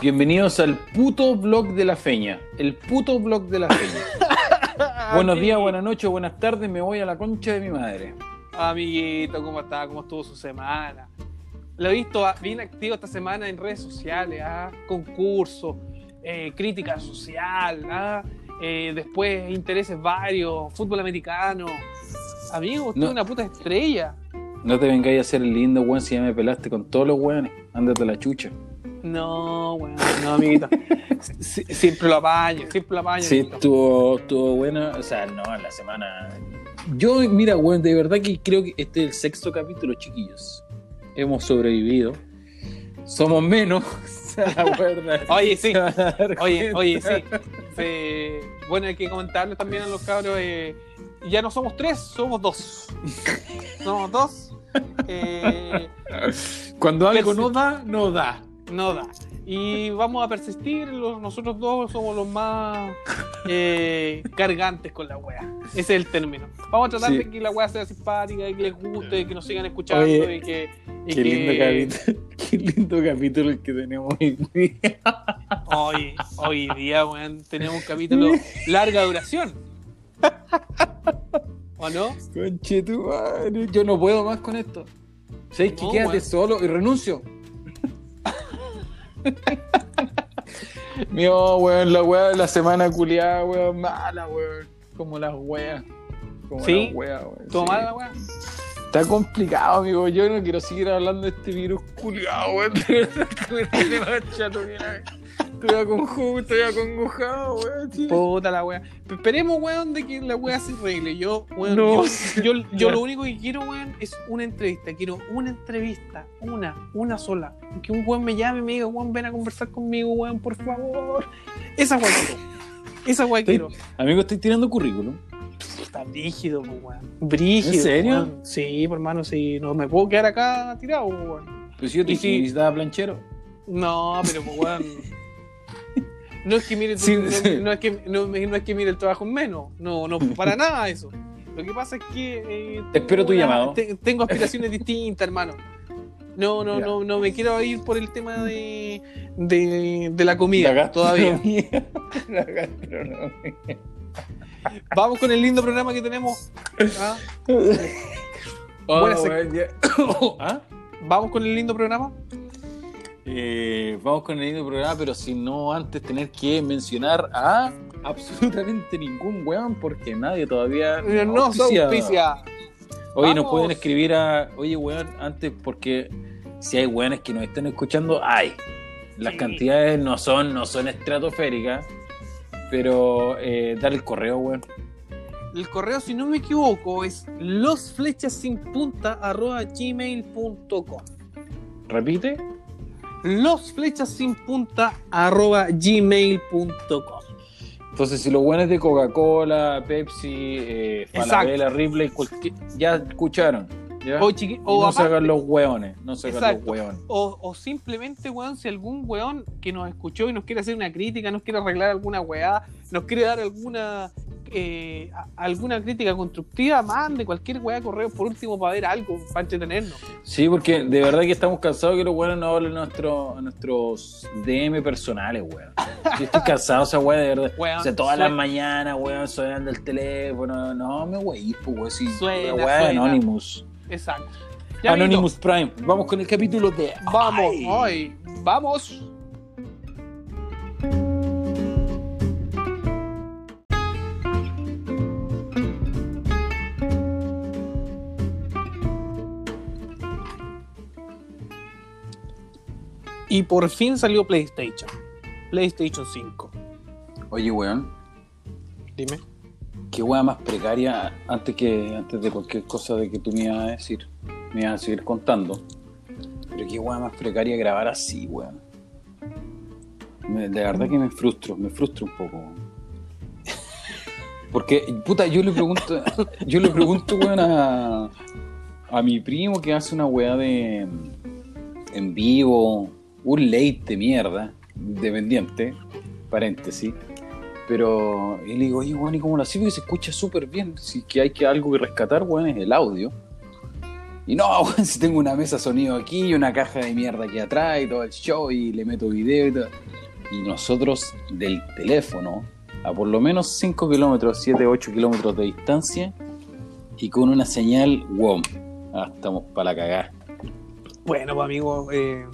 Bienvenidos al puto blog de la feña. El puto blog de la feña. Buenos días, buenas noches, buenas tardes. Me voy a la concha de mi madre. Amiguito, ¿cómo está? ¿Cómo estuvo su semana? Lo he visto bien activo esta semana en redes sociales, ¿ah? concursos, eh, crítica social, ¿ah? Eh, después intereses varios, fútbol americano. Amigo, usted No. es una puta estrella. No te vengáis a hacer el lindo, weón, si ya me pelaste con todos los weones. Ándate a la chucha. No, weón, no, amiguito. Sie- siempre lo apaño, siempre lo apaño. Sí, estuvo, estuvo buena. O sea, no, en la semana. Yo, mira, weón, de verdad que creo que este es el sexto capítulo, chiquillos. Hemos sobrevivido. Somos menos. Oye, sí. Oye, oye, sí. Bueno, hay que comentarle también a los cabros. eh, ya no somos tres, somos dos. Somos dos. Eh, Cuando algo no da, no da. No da. Y vamos a persistir. los- nosotros dos somos los más eh, cargantes con la wea. Ese es el término. Vamos a tratar Sí. de que la wea sea simpática, y que les guste, que nos sigan escuchando Oye, y que. y Qué que- lindo capítulo. Qué lindo capítulo el que tenemos hoy día. Hoy, hoy día, weón, tenemos un capítulo larga duración. ¿O no? Conche tu madre. Yo no puedo más con esto. ¿Sabes que No, quédate weón. solo y renuncio? Mío, weón, la weá de la semana culiada, weón, mala, weón. Como las weas. Como ¿Sí? las weas, weón. ¿Todo sí. mal la wea? Está complicado, amigo. Yo no quiero seguir hablando de este virus culiado, weón. Estoy acongojado, estoy acongojado, weón. Puta la. Pero Esperemos, weón, de que la wea se arregle. Yo, weón, No. yo, yo, yo lo único que quiero, weón, es una entrevista. Quiero una entrevista. Una, una sola. Que un weón me llame y me diga, weón, ven a conversar conmigo, weón, por favor. Esa wea quiero. Esa wea quiero. Amigo, estoy tirando currículum. Está brígido, weón. Brígido. ¿En serio? weón. Sí, por hermano, sí. No me puedo quedar acá tirado, weón. Pues yo te dije si- planchero. No, pero weón. No es que mire Sí, no, sí. no es que no, no es que mire el trabajo en menos. No, no, para nada eso. Lo que pasa es que eh, Espero tu llamado. te- tengo aspiraciones distintas, hermano. No, no, Ya. no, no me quiero ir por el tema de, de, de la comida La todavía. gastronomía. La gastronomía. Vamos con el lindo programa que tenemos. ¿ah? Oh. ¿Ah? Vamos con el lindo programa. Eh, vamos con el programa, pero sin no antes tener que mencionar a absolutamente ningún weón, porque nadie todavía. Eh, No auspicia. Oye, nos pueden escribir a. Oye, weón, antes, porque si hay weones que nos están escuchando, hay. Las Sí. cantidades no son, no son estratosféricas, pero eh, dar el correo, weón. El correo, si no me equivoco, es losflechasinpunta.gmail.com Repite. losflechasinpunta.gmail.com Entonces, si los buenos de Coca-Cola, Pepsi, eh. Falabella, Ripley, cualquier- ya escucharon. ¿ya? O, chiqui- o no aparte- hagan los hueones, no Exacto. los hueones. o- o simplemente, weón, si algún weón que nos escuchó y nos quiere hacer una crítica, nos quiere arreglar alguna weá, nos quiere dar alguna eh, alguna crítica constructiva, mande cualquier weá correo por último para ver algo, para entretenernos. Sí, porque de verdad que estamos cansados que los hueones nos hablen a, nuestro- nuestros DM personales, weón. Yo estoy cansado esa weá, de verdad. Weón, o sea, todas suena- las mañanas, weón, sonando el teléfono. No, me wey, pues, weón. Sí, Suena, weá de. Anonymous. Exacto. Ya, Anonymous Prime. Vamos con el capítulo de. Vamos, hoy, vamos. Y por fin salió PlayStation. PlayStation 5. Oye, weón, Dime. qué weá más precaria antes que antes de cualquier cosa de que tú me ibas a decir. Me ibas a seguir contando. Pero qué weá más precaria grabar así, weón. De verdad que me frustro, me frustro un poco, weón. Porque, puta, yo le pregunto, yo le pregunto, weón, a, a mi primo que hace una weá de en vivo, un late de mierda, dependiente, paréntesis. Pero y le digo, oye, weón, ¿y cómo lo hace? Porque se escucha súper bien. Si que hay que algo que rescatar, weón, es el audio. Y no, weón, si tengo una mesa sonido aquí y una caja de mierda aquí atrás y todo el show y le meto video y todo. Y nosotros del teléfono, a por lo menos 5 kilómetros, 7, 8 kilómetros de distancia, y con una señal, wow, ah, estamos para la cagada. Bueno, pues amigo, eh,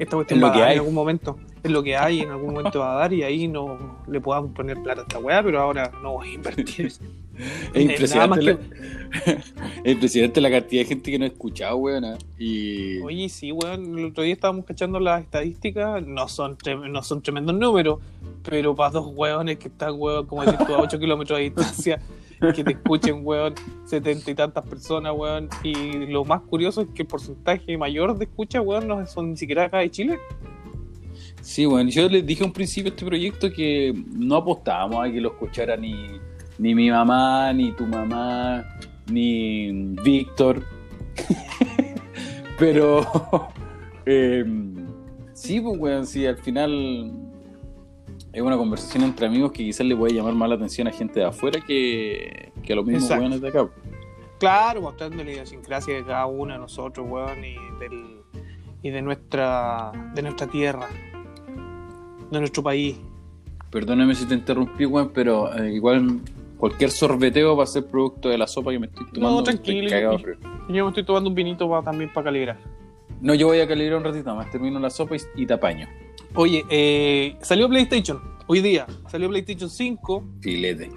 esta cuestión Es lo va a dar hay. en algún momento. Es lo que hay, en algún momento va a dar y ahí no le podamos poner plata a esta weá, pero ahora no voy a invertir. Es Eh, impresionante, la, es impresionante la cantidad de gente que no ha escuchado, weón. ah, Y Oye, sí, weón, el otro día estábamos cachando las estadísticas, no son, no son tremendos números, pero para dos weones que están, weón, como decir tú, a 8 kilómetros de distancia, que te escuchen, weón, setenta y tantas personas, weón, y lo más curioso es que el porcentaje mayor de escucha, weón, no son ni siquiera acá de Chile. sí, weón. Yo les dije al principio de este proyecto que no apostábamos a que lo escuchara ni, ni mi mamá, ni tu mamá, ni Víctor. Pero eh, sí, pues, weón, sí, al final es una conversación entre amigos que quizás le puede llamar más la atención a gente de afuera que, que a los mismos weones de acá. Claro, mostrando la idiosincrasia de cada uno de nosotros, weón, y, del, y de, nuestra, de nuestra tierra, de nuestro país. Perdóname si te interrumpí, weón, pero eh, igual cualquier sorbeteo va a ser producto de la sopa que me estoy tomando. No, tranquilo, estoy cagado, yo- me estoy tomando un vinito también para calibrar. No, yo voy a calibrar un ratito más, termino la sopa y, y te apaño. Oye, eh, salió PlayStation hoy día. Salió PlayStation 5. Filete.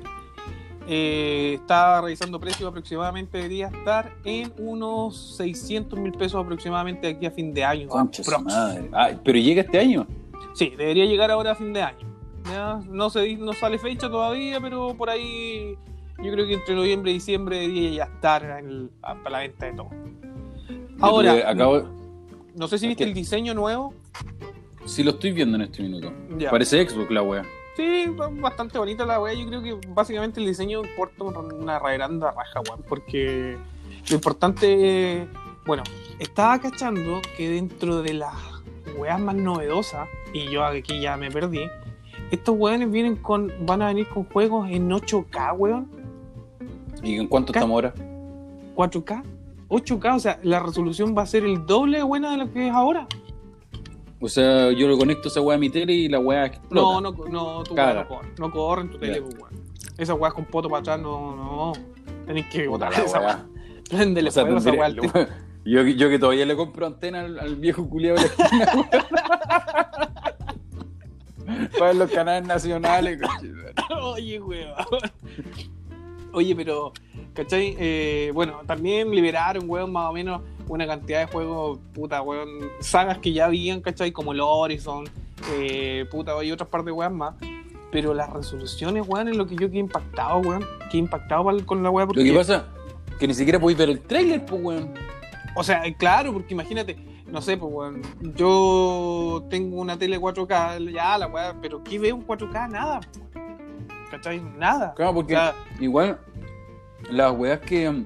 Eh, está revisando precios aproximadamente. Debería estar en unos 600 mil pesos aproximadamente aquí a fin de año. Madre. Ah, pero llega este año. Sí, debería llegar ahora a fin de año. ¿Ya? No, se, no sale fecha todavía, pero por ahí yo creo que entre noviembre y diciembre debería ya estar en el- para la venta de todo. Ahora, tuve- acabo, no sé si viste el diseño nuevo. sí lo estoy viendo en este minuto. Ya. Parece Xbox la wea. Sí, bastante bonita la weá. Yo creo que básicamente el diseño importa una reverenda raja, weón. Porque lo importante, bueno, estaba cachando que dentro de las weas más novedosas, y yo aquí ya me perdí, estos weones vienen con, van a venir con juegos en 8K, weón. ¿Y en cuánto estamos ahora? 4K, 8K, o sea, la resolución va a ser el doble de buena de lo que es ahora. O sea, yo lo conecto a esa wea a mi tele y la wea explota. No, no, no, tu weá no corre, no corre en tu tele, Ya. pues, weón. Esas weas con poto para atrás, no, no. Tenés que botar esa wea. Préndele O sea, fuego esa tele. yo, yo que todavía le compro antena al, al viejo culiado de la esquina. Para los canales nacionales. Oye, weón. Oye, pero, ¿cachai? Eh, bueno, también liberaron, weón, más o menos una cantidad de juegos, puta, weón, sagas que ya habían, ¿cachai? Como el Horizon, eh, puta, y otras partes de weón más. Pero las resoluciones, weón, es lo que yo quedé impactado, weón. Quedé impactado con la weá porque... Lo que pasa que ni siquiera podéis ver el trailer, pues, weón. O sea, claro, porque imagínate, no sé, pues, weón, yo tengo una tele 4K, ya la weá, pero ¿qué veo en 4K? Nada. ¿cachai? Nada. Claro, O porque sea, igual las weas que.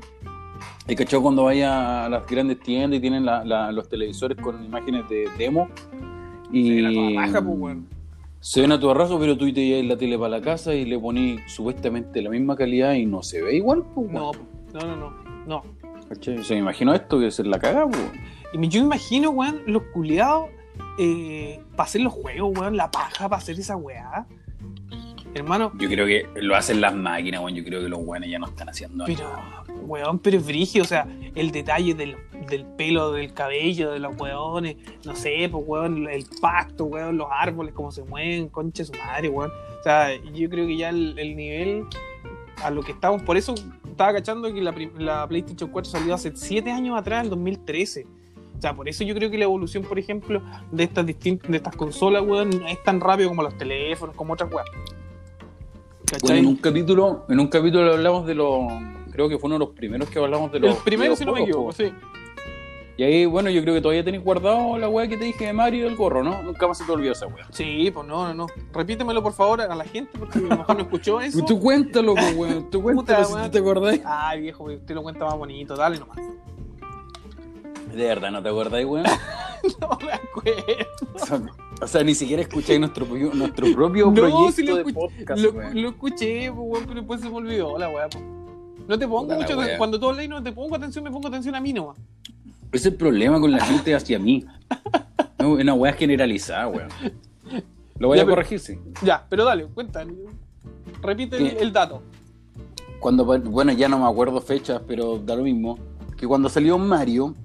He cachado cuando vaya a las grandes tiendas y tienen la- la- los televisores con imágenes de demo. Y Se ven a toda raja, pues, se ven a pero tú te llevas la tele para la casa y le ponís supuestamente la misma calidad y no se ve igual, pues, no, weón. no, no, no, no. ¿Cachai? O sea, me imagino esto que es la caga, pues. Y yo me imagino, weón, los culiados eh, para hacer los juegos, weón, la paja para hacer esa weá. Hermano, Yo creo que lo hacen las máquinas, weón. Yo creo que los weones ya no están haciendo pero, weón, pero es brigio, o sea, el detalle del, del pelo, del cabello, de los weones, no sé, pues, weón, el pasto, weón, los árboles, cómo se mueven, concha su madre, weón. O sea, yo creo que ya el, el nivel a lo que estamos, por eso estaba cachando que la, PlayStation 4 salió hace 7 años atrás, en 2013. O sea, por eso yo creo que la evolución, por ejemplo, de estas distintas, de estas consolas, weón, no es tan rápido como los teléfonos, como otras weas. Bueno, en un capítulo, en un capítulo hablamos de los. Creo que fue uno de los primeros que hablamos de los. el primero, si no me equivoco, sí. Y ahí, bueno, yo creo que todavía tenéis guardado la weá que te dije de Mario y del gorro, ¿no? Nunca más se te olvidó esa weá. Sí, pues no, no, no. Repítemelo por favor a la gente porque a lo mejor no escuchó eso. Tú cuéntalo, weón. Tú cuéntalo si weón. tú te acordáis. Ay, viejo, usted lo cuenta más bonito, dale nomás. De verdad, ¿no te acordáis, weón? No me acuerdo. O sea, ni siquiera escucháis nuestro, propio- nuestro propio No, proyecto sí lo de escuché, podcast, lo, lo escuché, pues, weón, pero después se me olvidó la weá. pues. No te pongo Puta mucho wea. Cuando tú hablas no te pongo atención, me pongo atención a mí nomás. Ese es el problema con la gente hacia mí. Es una weá generalizada, weón. Lo voy Ya, a corregir, sí. Ya, pero dale, cuenta. Repite el, el dato. Cuando, bueno, ya no me acuerdo fechas, pero da lo mismo. Que cuando salió Mario,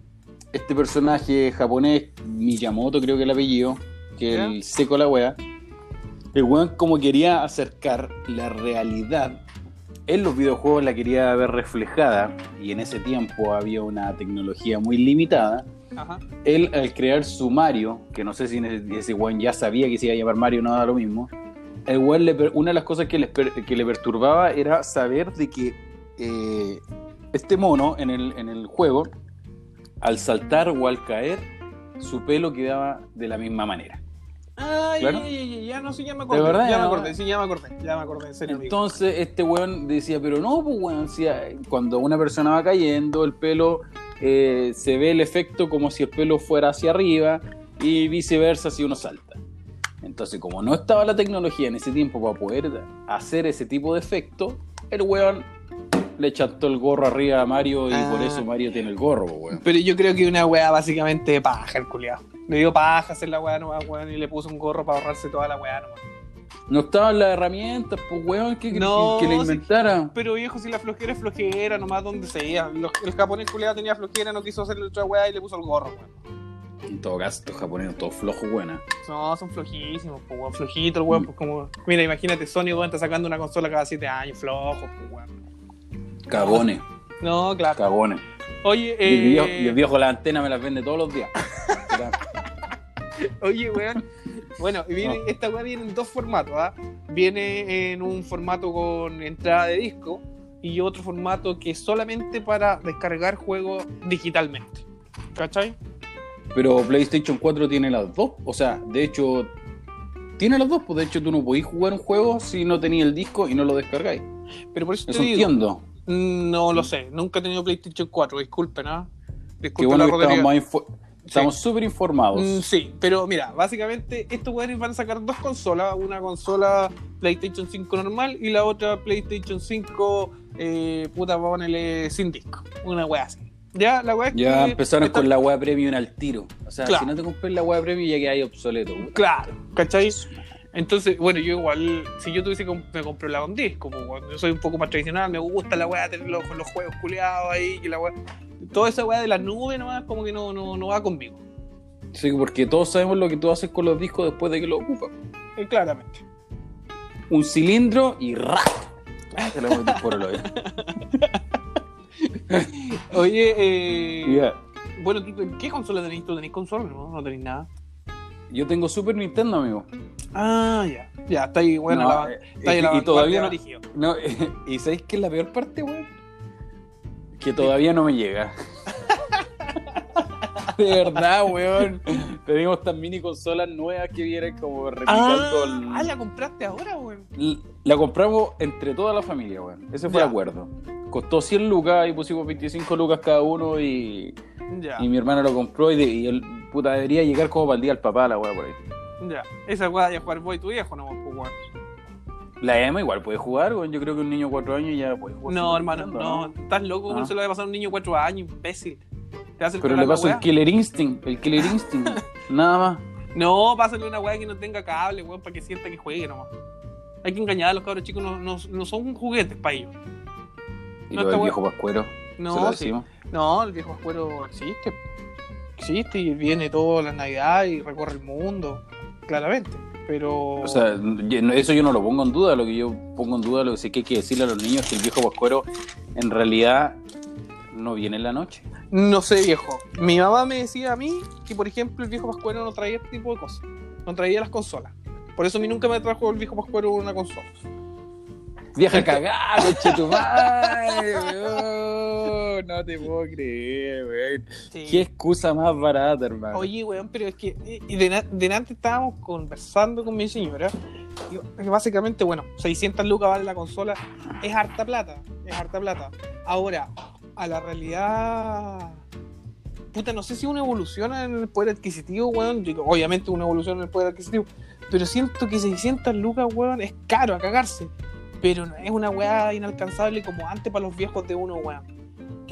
este personaje japonés, Miyamoto creo que el apellido, que ¿Ya? el seco la wea, el weón como quería acercar la realidad en los videojuegos la quería ver reflejada y en ese tiempo había una tecnología muy limitada. Ajá. Él al crear su Mario, que no sé si ese weón ya sabía que se iba a llamar Mario, no da lo mismo. El weón le una de las cosas que le, que le perturbaba era saber de que eh, este mono en el, en el juego, al saltar o al caer, su pelo quedaba de la misma manera. Ay, Claro. ya, ya, no, sí, ya me acordé. verdad, ya me acordé, sí, ya me acordé. Ya me acordé, en serio. amigo. Entonces este weón decía, pero no, pues weón, si, cuando una persona va cayendo, el pelo eh, se ve el efecto como si el pelo fuera hacia arriba y viceversa si uno salta. Entonces, como no estaba la tecnología en ese tiempo para poder hacer ese tipo de efecto, el weón le chantó el gorro arriba a Mario y Ah. por eso Mario tiene el gorro, weón. Pero yo creo que una weá básicamente de paja, el culiado. Le dio paja hacer la weá nomás, weón, y le puso un gorro para ahorrarse toda la weá nomás. No estaban las herramientas, pues weón, que, que- No, que le sí. inventara. Pero viejo, si la flojera es flojera, nomás donde sea. Los- el japonés culiado tenía flojera, no quiso hacerle otra weá y le puso el gorro, weón. En todo caso, estos japoneses todos flojos, weón. No, son flojísimos, pues weón. Flojito el weón, pues como. Mira, imagínate, Sony, weón, está sacando una consola cada 7 años, flojo, pues weón. Cagones, No, claro. cagones. Oye, viejo, eh. y el viejo la antena me las vende todos los días. Oye, weón. Bueno, esta weá viene en dos formatos, ¿ah? Viene en un formato con entrada de disco y otro formato que es solamente para descargar juegos digitalmente. ¿Cachai? Pero PlayStation 4 tiene las dos. O sea, de hecho, tiene las dos. Pues de hecho, tú no podís jugar un juego si no tenías el disco y no lo descargáis. Pero por eso te digo, entiendo. No lo sé, nunca he tenido PlayStation 4, disculpen, ¿ah? Qué Disculpen bueno la que estamos, Sí. súper informados. Mm, sí, pero mira, básicamente estos weones van a sacar dos consolas, una consola PlayStation 5 normal y la otra PlayStation 5 eh, puta, ponerle sin disco, una wea así. Ya, la wea es ya que empezaron está- con la web premium al tiro. O sea, Claro. si no te compras la web premium ya que hay obsoleto. Claro, ¿cachai? Entonces, bueno, yo igual, si yo tuviese me compré la con disco, weón. yo soy un poco más tradicional, me gusta la weá, tener los, los juegos culeados ahí, que la weá. Toda esa weá de la nube nomás como que no, no, no va conmigo. Sí, porque todos sabemos lo que tú haces con los discos después de que lo ocupas. Eh, claramente. Un cilindro y ¡ra! Te lo metes por el hoyo. Oye, eh, Ya. bueno, ¿tú, te- ¿qué consola tenéis? ¿Tú tenéis consola? No, no tenéis nada. Yo tengo Super Nintendo, amigo. Ah, ya. Ya, está ahí, bueno, No, la, eh, está ahí y- la y todavía no, ¿Y sabéis qué es la peor parte, weón? Que todavía no me llega. De verdad, weón. Tenemos estas mini consolas nuevas que vienen como replicando el- Ah, ah, la compraste ahora, weón. La compramos entre toda la familia, weón. Ese fue Ya. el acuerdo. Costó 100 lucas y pusimos 25 lucas cada uno y, Ya, y mi hermano lo compró y, de- y el puta debería llegar como para el día al papá la weá por ahí. ya. Esa weá de jugar vos y tu viejo, no, pues, weón. La Emma igual puede jugar, weón. Yo creo que un niño de 4 años ya puede jugar. No, hermano, no. Estás loco, Ah. weón. Se lo va a pasar a un niño de 4 años, imbécil. Te hace Pero le paso el Killer Instinct, el Killer Instinct, nada más. No, pásale una weá que no tenga cable, weón, para que sienta que juegue nomás. Hay que engañar a los cabros chicos, no, no, no son juguetes para ellos. Y No, lo del viejo pascuero, se lo No, sí. No, el viejo escuero existe. Existe y viene toda la Navidad y recorre el mundo, claramente. Pero. O sea, eso yo no lo pongo en duda. Lo que yo pongo en duda, lo que sí que hay que decirle a los niños es que el viejo pascuero en realidad no viene en la noche. No sé, viejo. Mi mamá me decía a mí que, por ejemplo, el viejo pascuero no traía este tipo de cosas. No traía las consolas. Por eso a mí nunca me trajo el viejo pascuero una consola. Vieja cagada, coche tu madre, weón. No te puedo creer, weón. Qué excusa más barata, hermano. Oye, weón, pero es que eh, y de, delante estábamos conversando con mi señora. Y básicamente, bueno, 600 lucas vale la consola. Es harta plata. Es harta plata. Ahora, a la realidad. Puta, no sé si una evolución en el poder adquisitivo, weón. Digo, Obviamente una evolución en el poder adquisitivo. Pero siento que 600 lucas, weón, es caro a cagarse. pero no es una weá inalcanzable como antes para los viejos de uno, weón.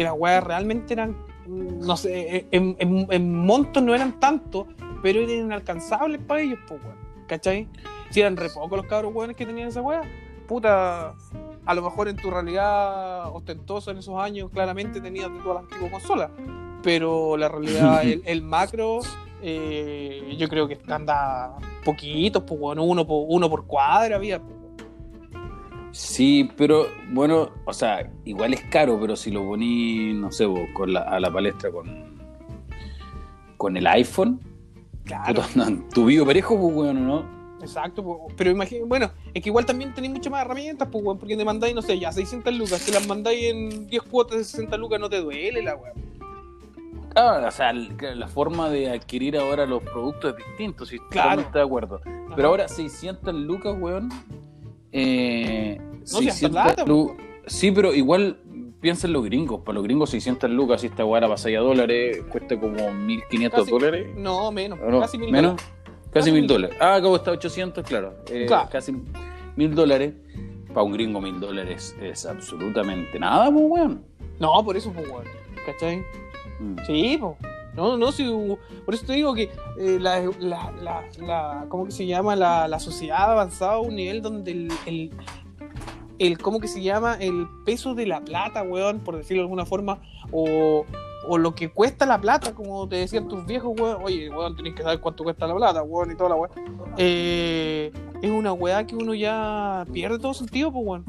Que las weas realmente eran, no sé, en, en, en montos no eran tanto, pero eran inalcanzables para ellos, pues, weón. ¿Cachai? Si eran re pocos los cabros weones que tenían esa weá, puta, a lo mejor en tu realidad ostentosa en esos años, claramente tenías de todas las antiguas consolas. Pero la realidad, el, el macro, eh, yo creo que anda poquitos, pues, bueno, uno por, uno por cuadra había. pues. Sí, pero bueno, o sea, igual es caro, pero si lo poní, no sé, vos, con la, a la palestra con, con el iPhone, Claro, no, tu video parejo, pues bueno, ¿no? exacto. pues, pero imagínate, bueno, es que igual también tenéis muchas más herramientas, pues, weón, porque te mandáis, no sé, ya 600 lucas, te las mandáis en 10 cuotas de 60 lucas, no te duele la weá. Claro, o sea, la forma de adquirir ahora los productos es distinto, sí, Claro. totalmente de acuerdo. Pero ahora 600 lucas, weón. Eh, No, si hasta 600 plata, Sí, pero igual piensa en los gringos. Para los gringos 600 lucas, si esta weá pasa a dólares, cuesta como 1500 Casi- dólares. No, menos, ¿O no? casi mil ¿Menos? dólares. Casi mil dólares. Ah, acabo está 800, claro. Eh, Claro. Casi mil dólares. Para un gringo mil dólares es absolutamente nada, pues, weón. No, por eso, pues, weón. ¿Cachai? Mm. Sí, po. No, no, sí, por eso te digo que eh, la, la, la, ¿cómo se llama? La, la sociedad ha avanzado a un nivel donde el, el, ¿cómo que se llama? El peso de la plata, weón, por decirlo de alguna forma, o, o lo que cuesta la plata, como te decían tus viejos, weón, oye, weón, tenés que saber cuánto cuesta la plata, weón, y toda la weón. Eh, es una weá que uno ya pierde todo sentido, pues, weón.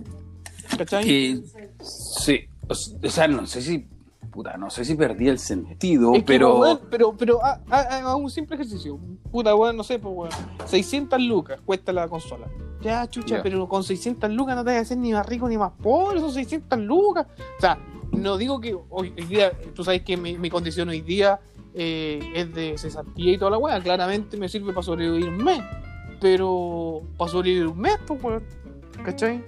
¿Cachai? Que, sí, o sea, no sé si, puta, no sé si perdí el sentido, Es que, pero... pero, pero ha- haga un simple ejercicio. Puta, weón, no sé, pues, weón. 600 lucas cuesta la consola. Ya, chucha, pero con 600 lucas no te vas a hacer ni más rico ni más pobre, son 600 lucas. O sea, no digo que hoy, hoy día, tú sabes que mi, mi condición hoy día eh, es de cesantía y toda la weá. Claramente me sirve para sobrevivir un mes. Pero para sobrevivir un mes, pues, weón. ¿Cachai?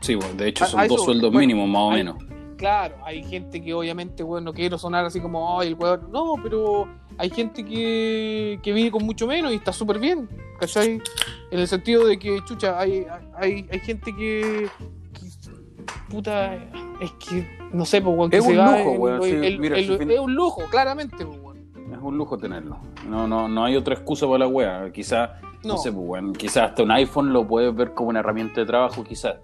Sí, bueno, de hecho A- son a dos eso, sueldos bueno, mínimos, más o menos. Claro, hay gente que obviamente, weón, no quiero sonar así como, ay, el weón. No, pero hay gente que, que vive con mucho menos y está súper bien, ¿cachai? En el sentido de que, chucha, hay, hay, hay gente que, que- Puta, es que, no sé, pues, weón, que Es se un va lujo, el- weón, sí, el- mira, el- si fin- Es un lujo, claramente, pues, weón. Es un lujo tenerlo. No, no, no hay otra excusa para la wea. Quizás, no. No. sé, pues, bueno, quizás hasta un iPhone lo puedes ver como una herramienta de trabajo, quizás.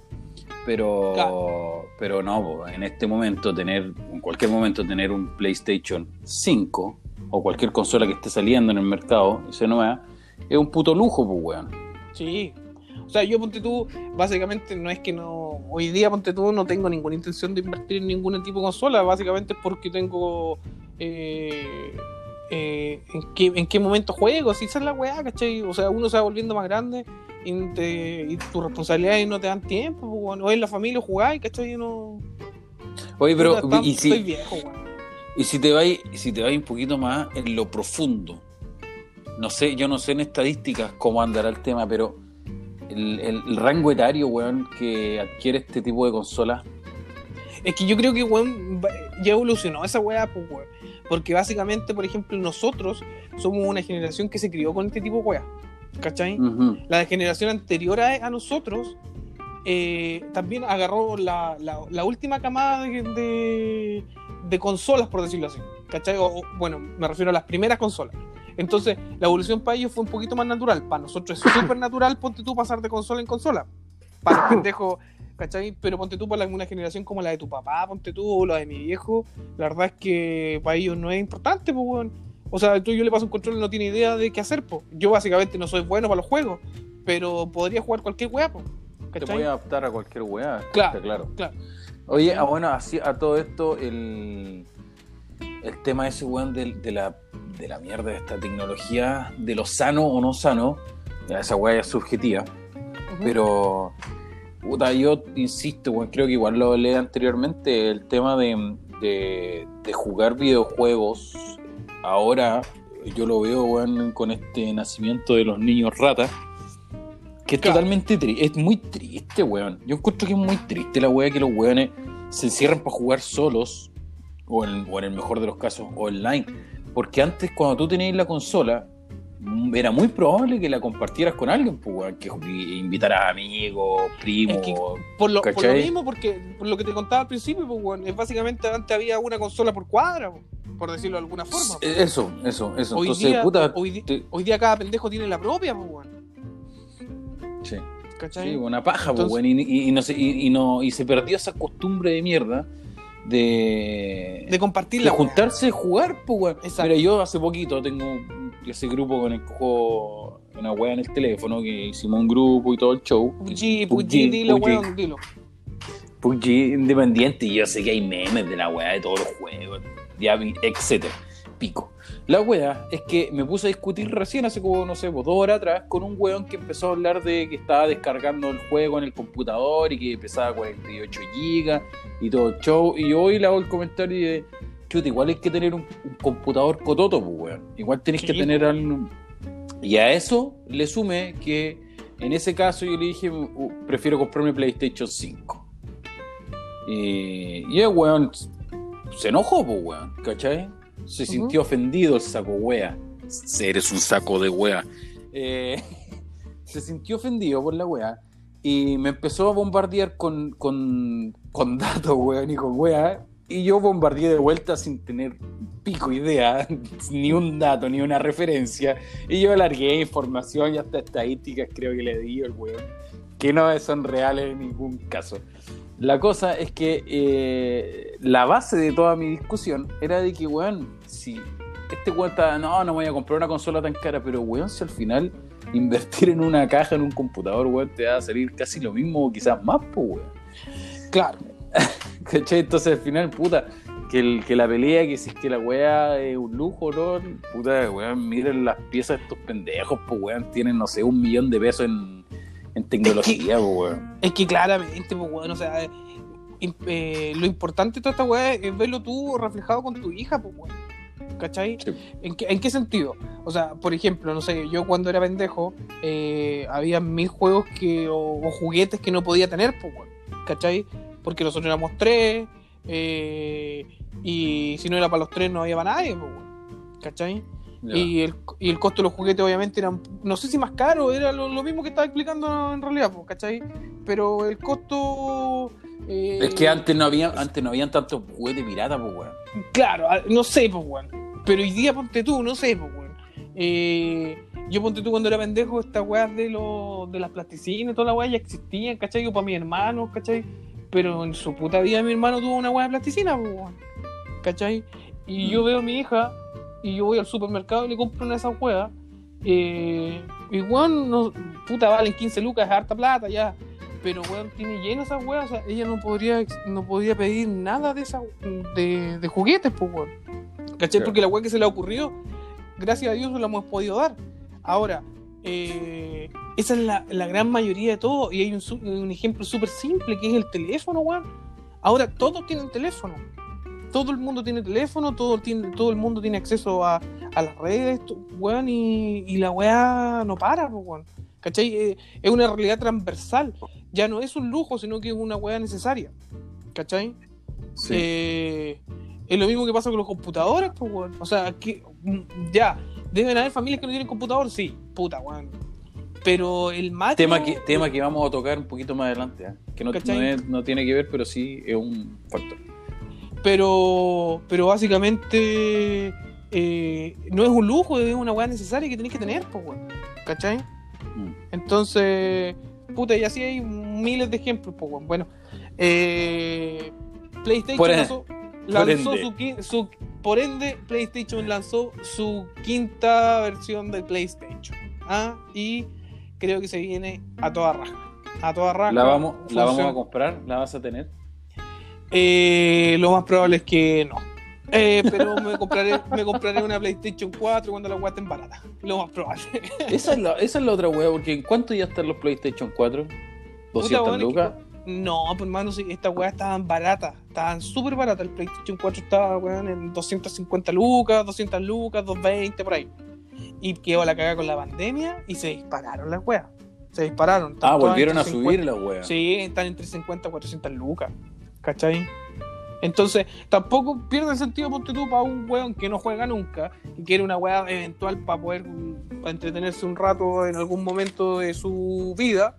Pero, Claro. pero no, en este momento tener, en cualquier momento tener un PlayStation 5 o cualquier consola que esté saliendo en el mercado y nueva, es un puto lujo, pues, weón. Sí. O sea, yo ponte tú, básicamente no es que no. Hoy día ponte tú no tengo ninguna intención de invertir en ningún tipo de consola, básicamente es porque tengo. eh, eh, en, qué, en qué momento juego, si esa es la weá, ¿cachai? O sea, uno se va volviendo más grande y, te- y tus responsabilidades no te dan tiempo, weón. o en la familia jugáis, ¿cachai? Y no. Oye, pero, y si, viejo, y si te vais, si te vais un poquito más en lo profundo, no sé, yo no sé en estadísticas cómo andará el tema, pero el, el- el rango etario, weón, que adquiere este tipo de consolas, Es que yo creo que, weón, ya evolucionó esa weá, pues, weón. Porque básicamente, por ejemplo, nosotros somos una generación que se crió con este tipo de weá. ¿Cachai? La generación anterior a, a nosotros eh, también agarró la, la- la última camada de, de- de consolas, por decirlo así. ¿Cachai? O- o, bueno, me refiero a las primeras consolas. Entonces, la evolución para ellos fue un poquito más natural. Para nosotros es súper natural, ponte tú pasar de consola en consola. Para los pendejos, ¿cachai? Pero ponte tú para una generación como la de tu papá, ponte tú, o la de mi viejo, la verdad es que para ellos no es importante, pues, weón. O sea, tú yo le paso un control y no tiene idea de qué hacer, pues. Yo básicamente no soy bueno para los juegos, pero podría jugar cualquier weá, pues. te ¿Cachai? puede adaptar a cualquier weá, Claro. está claro. Claro. Oye, ah, bueno, así a todo esto, el, el tema ese, weón, de, de la, de la mierda de esta tecnología, de lo sano o no sano, esa weá es subjetiva, pero, puta, yo insisto, weón, creo que igual lo hablé anteriormente, el tema de, de, de jugar videojuegos, ahora yo lo veo, weón, con este nacimiento de los niños ratas, que es Claro. totalmente triste, es muy triste, weón. Yo encuentro que es muy triste la weá que los weones se encierran para jugar solos, o en, o en el mejor de los casos, online. Porque antes, cuando tú tenías la consola, era muy probable que la compartieras con alguien, pues, weón, que invitaras amigos, primos. Es que por, lo, por lo ¿cachai? mismo, porque por lo que te contaba al principio, pues, weón, es básicamente antes había una consola por cuadra, po, por decirlo de alguna forma. Eso, eso, eso. Hoy Entonces, día- puta. hoy di- te- Hoy día cada pendejo tiene la propia, pues, weón. sí. ¿Cachai? Sí, una paja, pues, Entonces- weón, y, y- y no se, y, y no, y se perdió esa costumbre de mierda de, de compartir de juntarse y jugar, pues, weón. Exacto. Mira, yo hace poquito tengo ese grupo con el que juego una weá en el teléfono, que hicimos un grupo y todo el show. PUBG, PUBG, dilo, weón, dilo. PUBG independiente y yo sé que hay memes de la weá de todos los juegos, vi- etcétera. Pico. La weá es que me puse a discutir recién hace como, no sé, pues, dos horas atrás con un weón que empezó a hablar de que estaba descargando el juego en el computador y que pesaba 48 gigas y todo el show. Y hoy le hago el comentario de, chuta, igual hay que tener un, un computador cototo, pues weón. Igual tenés Sí, que tener al... Y a eso le sumé que en ese caso yo le dije, "Uh, prefiero comprarme PlayStation 5. Y, y el weón se enojó, pues, weón, ¿cachai? Se sintió ofendido el saco wea. Eres un saco de wea. Eh, se sintió ofendido por la wea y me empezó a bombardear con, con, con datos, weón, y con wea. Y yo bombardeé de vuelta sin tener pico idea, ni un dato, ni una referencia. Y yo alargué información y hasta estadísticas creo que le di al weón, que no son reales en ningún caso. La cosa es que eh, la base de toda mi discusión era de que, weón, si este weón está, no, no voy a comprar una consola tan cara, pero weón, si al final invertir en una caja, en un computador, weón, te va a salir casi lo mismo o quizás más, pues, weón. Claro. ¿Cachai? Entonces al final, puta, que, el, que la pelea, que si es que la weá es un lujo, ¿no? Puta, weón, miren las piezas de estos pendejos, pues, weón, tienen, no sé, un millón de pesos en, en tecnología, pues, weón. Es que claramente, pues, weón, o sea, eh, eh, lo importante de toda esta weá es verlo tú reflejado con tu hija, pues, weón. ¿Cachai? Sí. ¿En qué, ¿En qué sentido? O sea, por ejemplo, no sé, yo cuando era pendejo, eh, había mil juegos que, o, o juguetes que no podía tener, pues, weón. ¿Cachai? Porque nosotros éramos tres, eh, y si no era para los tres no había para nadie, pues, weón. ¿Cachai? Y el, y el costo de los juguetes obviamente eran, no sé si más caro, era lo, lo mismo que estaba explicando en realidad, pues, ¿cachai? Pero el costo... eh, Es que antes no había, antes no habían tantos juguetes pirata, pues, weón. Claro, ah, no sé, pues, weón. Pero hoy día ponte tú, no sé, pues, weón. Eh, yo ponte tú cuando era pendejo, estas weas de, los de las plasticinas y toda la wea ya existían, ¿cachai? Yo para mi hermano, ¿cachai? Pero en su puta vida mi hermano tuvo una wea de plasticina, pues, weón. ¿cachai? Y Mm. yo veo a mi hija y yo voy al supermercado y le compro una de esas weas. Eh, y weón, no, puta, valen 15 lucas, es harta plata ya. Pero weón, tiene lleno esas weas. O sea, ella no podría, no podía pedir nada de esa de, de juguetes, pues weón. ¿Cachai? Claro. Porque la wea que se le ha ocurrido, gracias a Dios la hemos podido dar. Ahora, eh, esa es la, la gran mayoría de todo. Y hay un, ejemplo súper simple que es el teléfono, weón. Ahora todos tienen teléfono. Todo el mundo tiene teléfono, todo, tiene, todo el mundo tiene acceso a, a las redes, weón, y, y la weá no para, po, weón. ¿Cachai? Eh, es una realidad transversal. Ya no es un lujo, sino que es una weá necesaria. ¿Cachai? Sí. Eh, es lo mismo que pasa con los computadores, pues, weón. O sea, que mm, ya, deben haber familias que no tienen computador, sí, puta, weón. Pero el macro... tema, que, tema que vamos a tocar un poquito más adelante, ¿eh? que no, ¿Cachai? no es- no tiene que ver, pero sí es un factor. Pero, pero básicamente eh, no es un lujo, es una weá necesaria que tenés que tener, pues, weón. ¿Cachai? Mm. Entonces, puta, y así hay miles de ejemplos. Bueno, eh, PlayStation Por e- lanzó, por su, Por ende, PlayStation lanzó su quinta versión de PlayStation. ¿ah? Y creo que se viene a toda raja. A toda raja. ¿La vamos, ¿La vamos a comprar? ¿La vas a tener? eh, lo más probable es que no. Eh, pero me compraré, me compraré una PlayStation 4 cuando la guaten barata. Lo más probable. Esa es la, esa es la otra wea, porque ¿en cuánto ya están los PlayStation 4? Puta, 200 weón, es lucas. no, pues hermano, sí, estas weas estaban baratas. Estaban súper baratas. El PlayStation 4 estaba, weón, en 250 lucas, 200 lucas, 220, por ahí. Y quedó la caga con la pandemia y se dispararon las weas. Se dispararon. Ah, volvieron a subir 50 la wea. Sí, están entre 50 y 400 lucas. ¿Cachai? Entonces, tampoco pierde sentido, ponte tú, para un weón que no juega nunca y quiere una weá eventual para poder para entretenerse un rato en algún momento de su vida.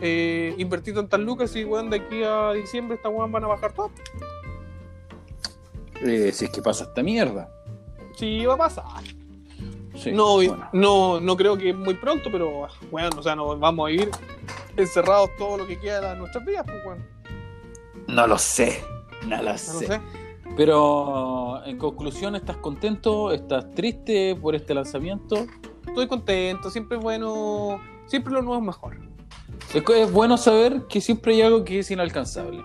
Eh, invertir tantas lucas y weón de aquí a diciembre esta weón van a bajar todo. Eh, si es que pasa esta mierda. Sí, va a pasar. Sí, no, bueno. no, no creo que muy pronto, pero bueno, o sea, nos vamos a ir encerrados todo lo que queda de nuestras vidas, pues bueno, No lo sé. No lo no lo sé. sé. Pero en conclusión, ¿estás contento? ¿Estás triste por este lanzamiento? Estoy contento, siempre es bueno, siempre lo nuevo es mejor. Es, es bueno saber que siempre hay algo que es inalcanzable.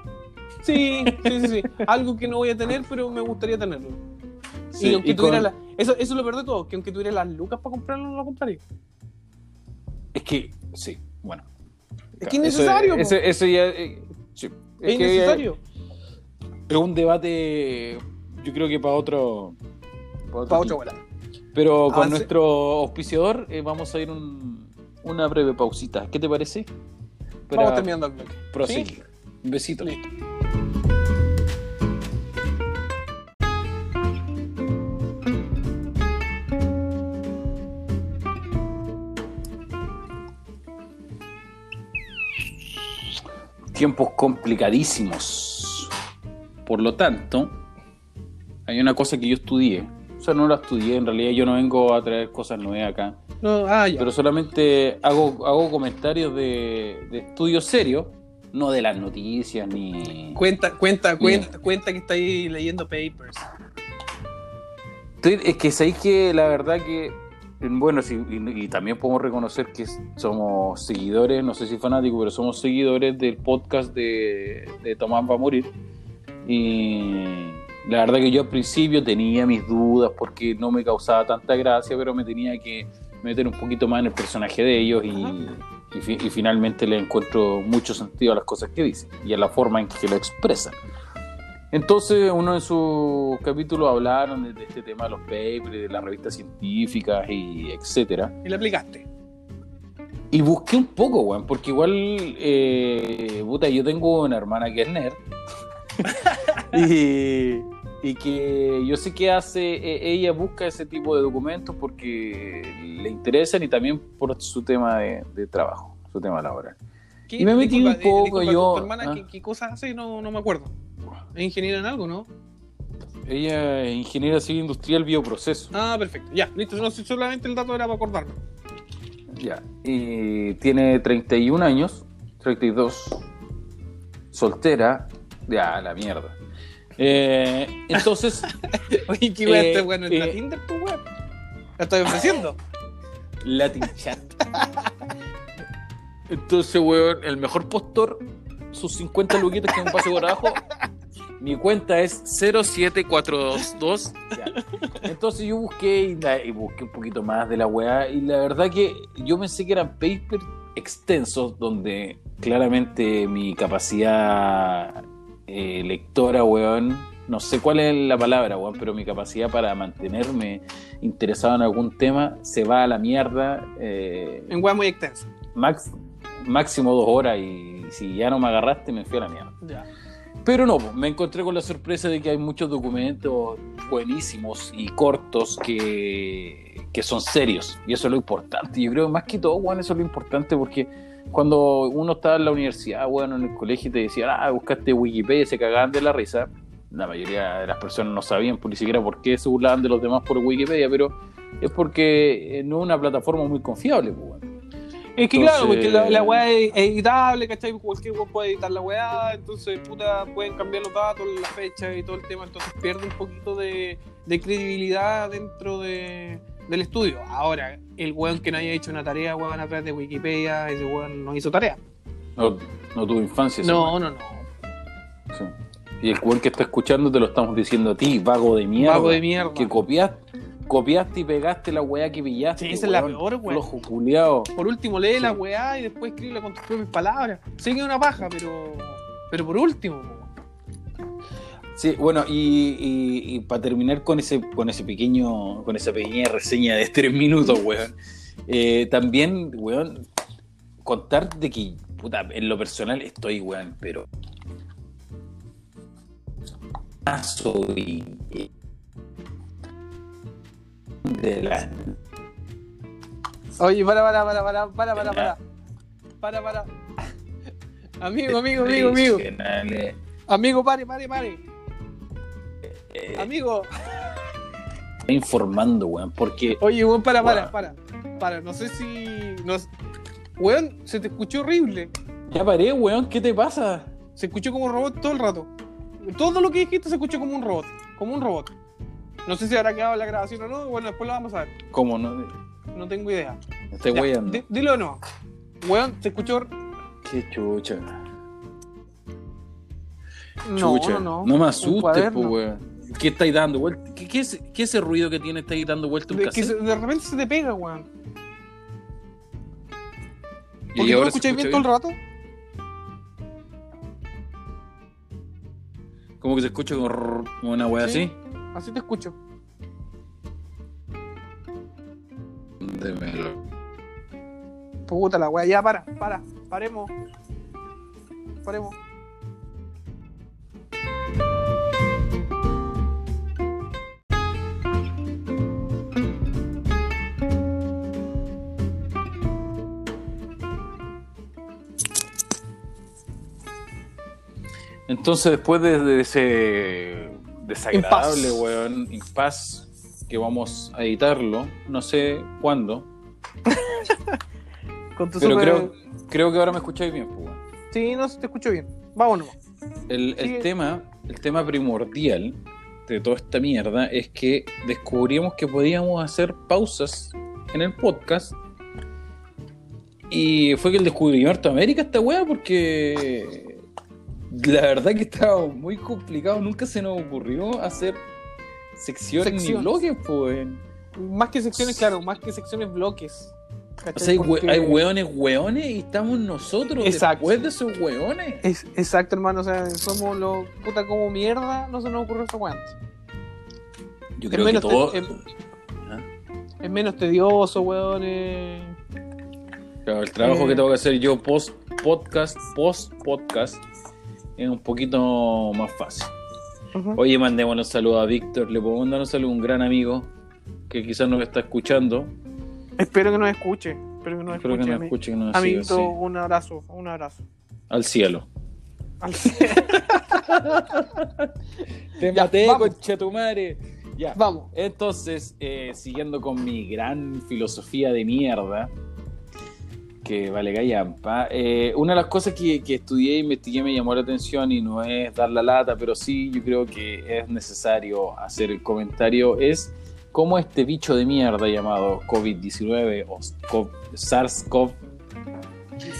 Sí, sí, sí, sí. Algo que no voy a tener, pero me gustaría tenerlo. Sí, y aunque y tuviera con- la- eso, eso es lo peor de todo, que aunque tuviera las lucas para comprarlo, no lo compraría. Es que, sí, bueno. Es que es innecesario, po. Eso, eso ya. eh, sí. Es, que innecesario. Es un debate, yo creo que para otro. Para Para tipo. otra bola. Pero con Avance. nuestro auspiciador eh, vamos a ir un- una breve pausita. ¿Qué te parece? Para Vamos terminando el bloque. proseguir. Un besito. Listo. Tiempos complicadísimos. Por lo tanto, hay una cosa que yo estudié. O sea, no la estudié, en realidad yo no vengo a traer cosas nuevas acá. No, ah, ya. Pero solamente hago, hago comentarios de, de estudios serios, no de las noticias ni... Cuenta, cuenta, cuenta, cuenta que está ahí leyendo papers. Estoy- es que sabéis que la verdad que, bueno, sí, y, y también podemos reconocer que somos seguidores, no sé si fanáticos, pero somos seguidores del podcast de, de Tomás va a morir. Y la verdad que yo al principio tenía mis dudas porque no me causaba tanta gracia, pero me tenía que meter un poquito más en el personaje de ellos y, Ajá. y fi- y finalmente le encuentro mucho sentido a las cosas que dicen y a la forma en que lo expresan. Entonces, uno de sus capítulos hablaron de, de este tema de los papers, de las revistas científicas y etcétera. Y le aplicaste. Y busqué un poco, weón, porque igual, eh, puta, yo tengo una hermana que es nerd. y, y que yo sé que hace, e- ella busca ese tipo de documentos porque le interesan y también por su tema de, de trabajo, su tema laboral. ¿Qué- Y me metí disculpa, un poco, disculpa, yo- ¿Tu hermana ah. ¿qué, qué cosas hace? No, no me acuerdo. ¿Es ingeniera en algo, no? Ella es ingeniera civil industrial bioproceso. Ah, perfecto. Ya, listo. No, solamente el dato era para acordarme. Ya. Y tiene 31 años, 32, soltera, ya, la mierda. Eh, entonces, Oye, qué Eh, este bueno en la eh. Tinder, pues weón. La estoy ofreciendo. Latin Chat. Entonces, weón, el mejor postor, sus 50 luquitas que me pase por abajo. Mi cuenta es 07422. Ya. Entonces yo busqué y, la- y busqué un poquito más de la weá. Y la verdad que yo pensé que eran papers extensos donde claramente mi capacidad eh, lectora, weón, no sé cuál es la palabra, weón, pero mi capacidad para mantenerme interesado en algún tema se va a la mierda. eh, En weá muy extensa. max- máximo dos horas y si ya no me agarraste me fui a la mierda. Ya. Pero no, me encontré con la sorpresa de que hay muchos documentos buenísimos y cortos que, que son serios. Y eso es lo importante. Yo creo que más que todo, bueno, eso es lo importante porque cuando uno estaba en la universidad, bueno, en el colegio y te decía, ah, buscaste Wikipedia y se cagaban de la risa. La mayoría de las personas no sabían pues, ni siquiera por qué se burlaban de los demás por Wikipedia, pero es porque eh, no es una plataforma muy confiable. Pues, bueno. Es que Entonces- claro, porque la, la weá es editable, ¿cachai? Cualquier weón puede editar la weá, entonces puta, pueden cambiar los datos, la fecha y todo el tema, entonces pierde un poquito de, de credibilidad dentro de, del estudio. Ahora, el weón que no haya hecho una tarea, weón, atrás de Wikipedia, ese weón no hizo tarea. No, no tuvo infancia. No, no, no. Sí. Y el weón que está escuchando te lo estamos diciendo a ti, vago de mierda. Vago de mierda. Que copiaste, copiaste y pegaste la weá que pillaste. Sí, esa es la peor, weón. Flojo culiao. Por último, lee Sí. la weá y después escríbela con tus propias palabras. Sé que es una paja, pero, pero por último, weón. Sí, bueno, y, y- y para terminar con ese, con ese pequeño, con esa pequeña reseña de tres minutos, weón. eh, también, weón, contar de que, puta, en lo personal estoy, weón, pero soy de la Oye, para, para, para, para, para, para, para. Para, para. Amigo, amigo, amigo, amigo. Amigo, pare, pare, pare. Eh, Amigo. está informando, weón, porque Oye, weón, para, para, Weón. para. Para, no sé si. Nos... Weón, se te escuchó horrible. ya paré, weón, ¿qué te pasa? Se escuchó como un robot todo el rato. Todo lo que dijiste se escuchó como un robot. Como un robot. No sé si habrá quedado la grabación o no. Bueno, después lo vamos a ver. ¿Cómo no? No tengo idea. Weyando. di- dilo o no. Weón, se escuchó. Qué chucha. No, Chucha. no, no. me asustes, pues, weón. ¿Qué estáis dando vuelta? ¿Qué, qué, es, ¿Qué ese ruido que tiene estáis dando vuelta un De, que se- de repente se te pega, weón. ¿Y ¿Por qué no lo escucháis bien todo el rato? Como que se escucha como, una Sí. así. Así te escucho. Démelo. Puta la weá, ya para, para, paremos. Paremos. Entonces, después de, de ese desagradable, Impas. weón, impas que vamos a editarlo, no sé cuándo, Con tu pero super- creo, creo que ahora me escucháis bien, pues, weón. Sí, no te escucho bien. Vámonos. El, tema, el tema primordial de toda esta mierda es que descubrimos que podíamos hacer pausas en el podcast. Y fue que el descubrimiento de América esta weá, porque la verdad que estaba muy complicado. Nunca se nos ocurrió hacer secciones, ni Secciones. bloques, pues. Más que secciones, claro, más que secciones bloques. O sea, hay, Porque- hay weones, weones, y estamos nosotros Exacto. después de esos weones. Es, exacto, hermano. O sea, somos los. Puta, como mierda, no se nos ocurrió weá. antes. Yo Es creo que menos, todo. es, ¿Ah? es menos tedioso, eh. Claro, el trabajo Eh. que tengo que hacer yo post podcast, post podcast, es un poquito más fácil. Ujú. Oye, mandémosle un saludo a Víctor, le puedo mandar un saludo a un gran amigo que quizás nos está escuchando. Espero que nos escuche. Espero que nos Espero que escuche. nos escuche, que nos siga un abrazo, un abrazo. al cielo. Al- Te Ya, maté, concha tu madre. Ya. Vamos. Entonces, eh, siguiendo con mi gran filosofía de mierda, que vale gallampa, eh, una de las cosas que, que estudié e investigué me llamó la atención y no es dar la lata, pero sí yo creo que es necesario hacer el comentario, es cómo este bicho de mierda llamado COVID-19 o SCOV- SARS-CoV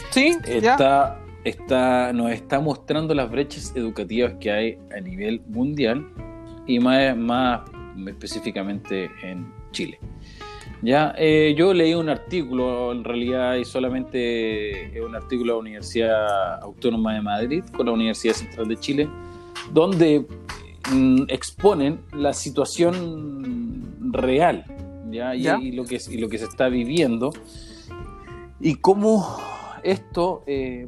Sí, está, está, nos está mostrando las brechas educativas que hay a nivel mundial y más, más específicamente en Chile. Ya, eh, yo leí un artículo en realidad y solamente es un artículo de la Universidad Autónoma de Madrid con la Universidad Central de Chile, donde mm, exponen la situación real ¿ya? Y, ¿Ya? y lo que, y lo que se está viviendo y cómo esto eh,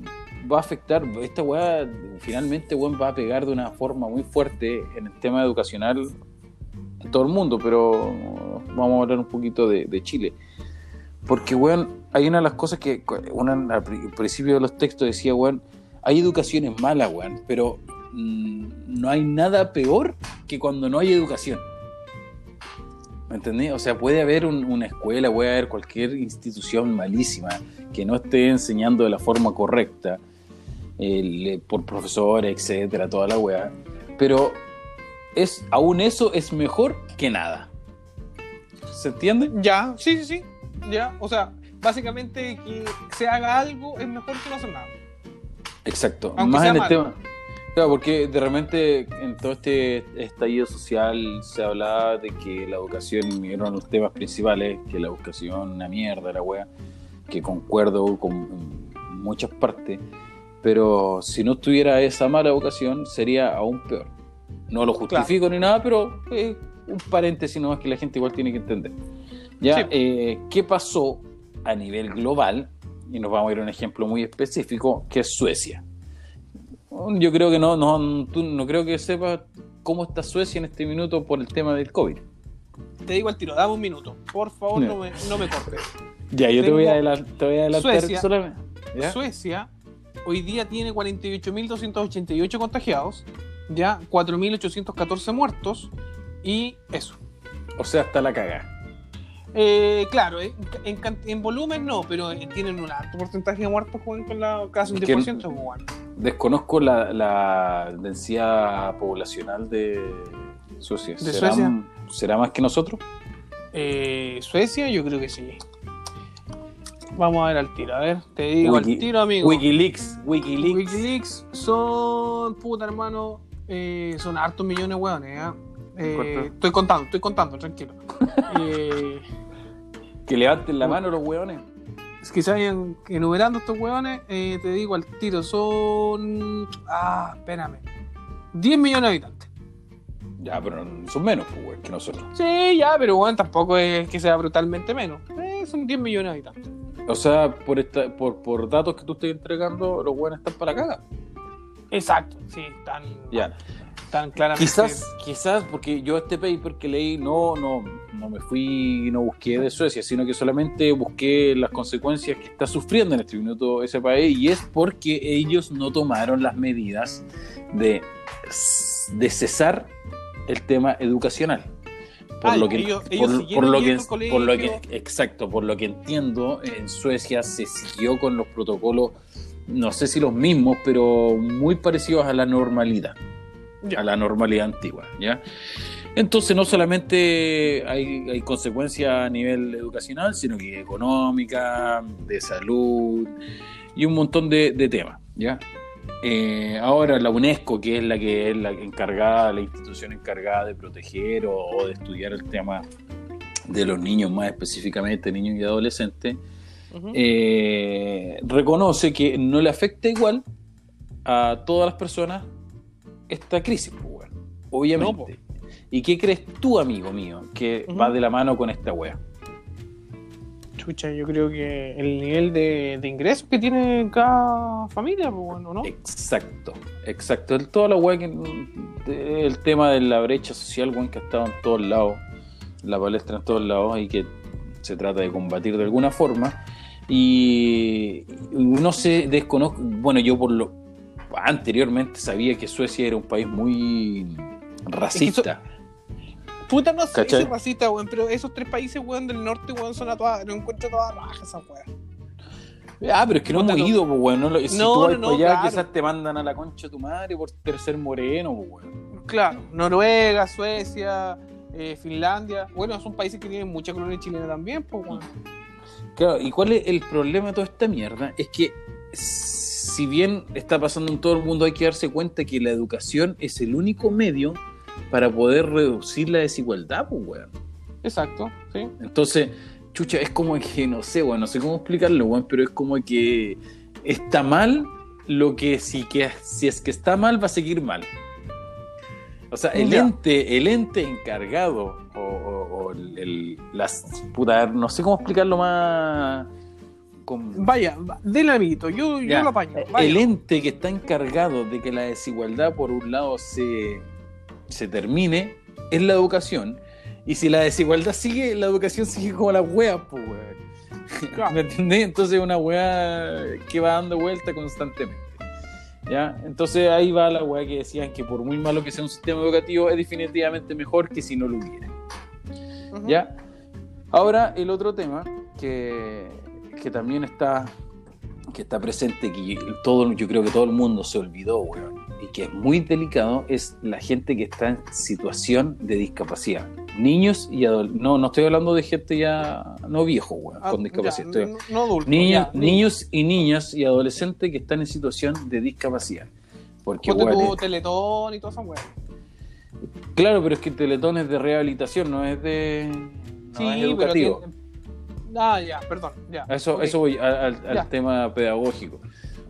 va a afectar, esta weá finalmente weón, va a pegar de una forma muy fuerte en el tema educacional todo el mundo, pero vamos a hablar un poquito de, de Chile. Porque, weón, hay una de las cosas que una, al pri- principio de los textos decía, weón, hay educaciones malas, weón, pero mm, no hay nada peor que cuando no hay educación. ¿Me entendí? O sea, puede haber un- una escuela, puede haber cualquier institución malísima que no esté enseñando de la forma correcta, el- por profesores, etcétera, toda la weá. Pero es, aún eso es mejor que nada. ¿Se entiende? Ya, sí, sí, sí. Ya, o sea, básicamente que se haga algo es mejor que no hacer nada. Exacto. Aunque Más en el tema. Claro, porque de repente en todo este estallido social se hablaba de que la educación era uno de los temas principales, que la educación una mierda, la wea, que concuerdo con muchas partes, pero si no tuviera esa mala educación sería aún peor. No lo justifico ni nada, pero eh, un paréntesis nomás que la gente igual tiene que entender. Ya, Sí. eh, ¿qué pasó a nivel global? Y nos vamos a ir a un ejemplo muy específico, que es Suecia. Yo creo que no, no, tú no creo que sepas cómo está Suecia en este minuto por el tema del COVID. Te digo al tiro, dame un minuto. Por favor, no me, no me cortes. Ya, yo te voy a adelantar, te voy a adelantar Suecia. solamente. ¿ya? Suecia hoy día tiene 48.288 contagiados, ya 4.814 muertos y eso. O sea, hasta la caga. Eh, claro, en, en en volumen no, pero eh, tienen un alto porcentaje de muertos con la casi un Es que- 10%. pues, bueno. Desconozco la, la densidad poblacional de Suecia. ¿De ¿Será, Suecia? ¿Será más que nosotros? Eh, Suecia, yo creo que sí. Vamos a ver al tiro, a ver, te digo Wiki- al tiro, amigo. Wikileaks, Wikileaks. Wikileaks son, puta hermano, eh, son hartos millones, weones. ¿ah? Eh, ¿Cuánto? estoy contando, estoy contando, tranquilo. eh, Que levanten la mano los hueones. es que se vayan enumerando estos weones, eh, te digo al tiro, son. Ah, espérame. 10 millones de habitantes. Ya, pero son menos pues, weón, que nosotros. Sí, ya, pero bueno, tampoco es que sea brutalmente menos. Eh, son 10 millones de habitantes. O sea, por esta, por, por datos que tú estás entregando, los hueones están para la caga. Exacto, sí, tan, Ya. tan claramente. Quizás, quizás, porque yo este paper que leí no, no, no me fui, no busqué de Suecia, sino que solamente busqué las consecuencias que está sufriendo en este minuto ese país, y es porque ellos no tomaron las medidas de, de cesar el tema educacional. Por Ah, lo que, ellos- por, ellos por siguieron lo que, por lo que, exacto, por lo que entiendo, en Suecia se siguió con los protocolos, no sé si los mismos, pero muy parecidos a la normalidad Ya. a la normalidad antigua, ¿ya? Entonces no solamente hay, hay consecuencias a nivel educacional, sino que económica, de salud y un montón de, de temas, ¿ya? Eh, ahora la UNESCO, que es la que es la encargada, la institución encargada de proteger o, o de estudiar el tema de los niños, más específicamente niños y adolescentes, Eh, reconoce que no le afecta igual a todas las personas esta crisis, pues, weón. obviamente. No. ¿Y qué crees tú, amigo mío, que va de la mano con esta wea? Chucha, yo creo que el nivel de, de ingresos que tiene cada familia, pues bueno, ¿no? Exacto, exacto. El, toda la wea que, el tema de la brecha social, weón, que ha estado en todos lados, la palestra en todos lados y que se trata de combatir de alguna forma. Y no se desconozco, bueno, yo por lo anteriormente sabía que Suecia era un país muy racista. Puta, no sé si es racista, weón, pero esos tres países, weón, del norte, weón, son a todas, no encuentro todas rajas esa weón. Ah, pero es que no hemos ido, pues, weón. No, si No, tú vas no, allá, claro. quizás te mandan a la concha de tu madre por tercer moreno, pues, weón. Claro, Noruega, Suecia, eh, Finlandia, bueno, son países que tienen mucha colonia chilena también, pues weón. Claro, ¿y cuál es el problema de toda esta mierda? Es que, si bien está pasando en todo el mundo, hay que darse cuenta que la educación es el único medio para poder reducir la desigualdad, pues, weón. Exacto, sí. Entonces, chucha, es como que, no sé, weón, no sé cómo explicarlo, weón, pero es como que está mal lo que si, que si es que está mal va a seguir mal. O sea, el Ya. ente, el ente encargado, o, o- o el, el- las puta, no sé cómo explicarlo más con- Vaya, va- dile amiguito, yo, yo lo apaño. vaya. el ente que está encargado de que la desigualdad por un lado se, se termine es la educación. Y si la desigualdad sigue, la educación sigue como la wea, pues. ¿Me entendés? Entonces es una weá que va dando vuelta constantemente. ¿Ya? Entonces ahí va la weá que decían que por muy malo que sea un sistema educativo es definitivamente mejor que si no lo hubiera. ¿Ya? Ahora, el otro tema que, que también está, que está presente, que todo, yo creo que todo el mundo se olvidó, weón, y que es muy delicado, es la gente que está en situación de discapacidad. Niños y adolescentes. No, no estoy hablando de gente ya, no viejo, weón, Ah, con discapacidad. No, no adulto, niños, ya, niños y niñas y adolescentes que están en situación de discapacidad. Porque, Ponte weón, tu teletón y toda esa weá. claro, pero es que el teletón es de rehabilitación, no es de. No Sí, es pero educativo. tiene- Ah, ya, perdón, ya. Eso, eso voy a- al, tema pedagógico.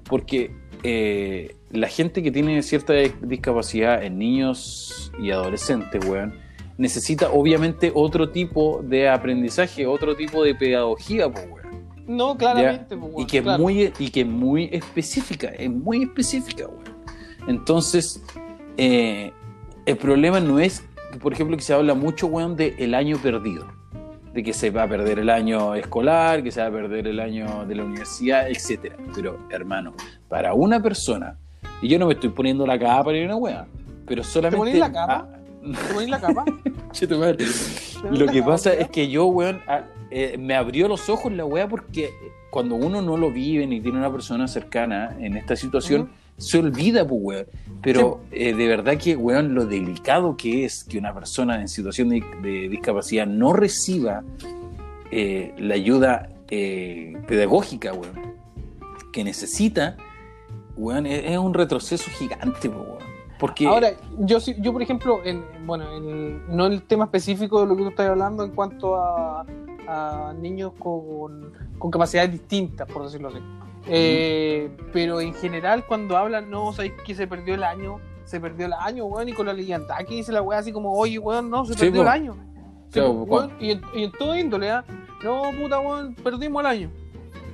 Porque eh, la gente que tiene cierta discapacidad en niños y adolescentes, weón, necesita obviamente otro tipo de aprendizaje, otro tipo de pedagogía, pues, weón. No, claramente, pues, Y weón, que claro. muy, y que es muy específica, es muy específica, weón. Entonces, eh, el problema no es, por ejemplo, que se habla mucho, weón, de el año perdido. De que se va a perder el año escolar, que se va a perder el año de la universidad, etcétera. Pero, hermano, para una persona, y yo no me estoy poniendo la capa para ir a una wea, pero solamente. ponís la capa? ¿Te la capa? madre. Lo que pasa es que yo, weón, ah, eh, me abrió los ojos la weá porque cuando uno no lo vive ni tiene una persona cercana en esta situación, se olvida, pues, weón. Pero eh, de verdad que, weón, lo delicado que es que una persona en situación de, de discapacidad no reciba eh, la ayuda pedagógica, weón, que necesita, weón, es, es un retroceso gigante, pues, weón. Porque, Ahora, yo, yo por ejemplo, en, bueno, en- no el tema específico de lo que tú estás hablando en cuanto a, a niños con, con capacidades distintas, por decirlo así. Eh, pero en general, cuando hablan, no, sabéis que se perdió el año, se perdió el año, weón, y con la leyenda aquí dice la weá así como, oye, weón, no, se Sí, perdió po. el año. Sí, Sí, po, weón, y, en, y en todo índole, ¿ah? No, puta, weón, perdimos el año.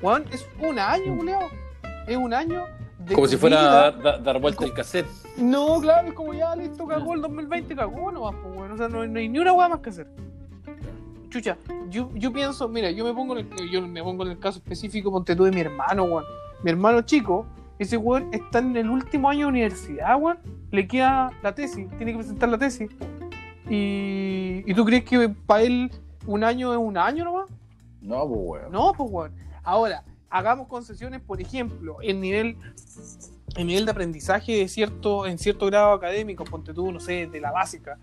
Weón, es un año, culiao. Es un año de como si vida. fuera a dar, dar- dar vuelta el cassette. No, claro, es como ya listo, cagó el 2020, cagó nomás, pues bueno, o sea, no, no hay ni una hueá más que hacer. Chucha, yo, yo pienso, mira, yo me pongo en el, yo me pongo en el caso específico, ponte tú de mi hermano, weón. Mi hermano chico, ese weón está en el último año de universidad, weón. Le queda la tesis, tiene que presentar la tesis. Y, ¿y tú crees que para él un año es un año nomás? No, pues, weón. No, pues weón. Ahora, hagamos concesiones, por ejemplo, en nivel, en nivel de aprendizaje de cierto, en cierto grado académico, ponte tú, no sé, de la básica.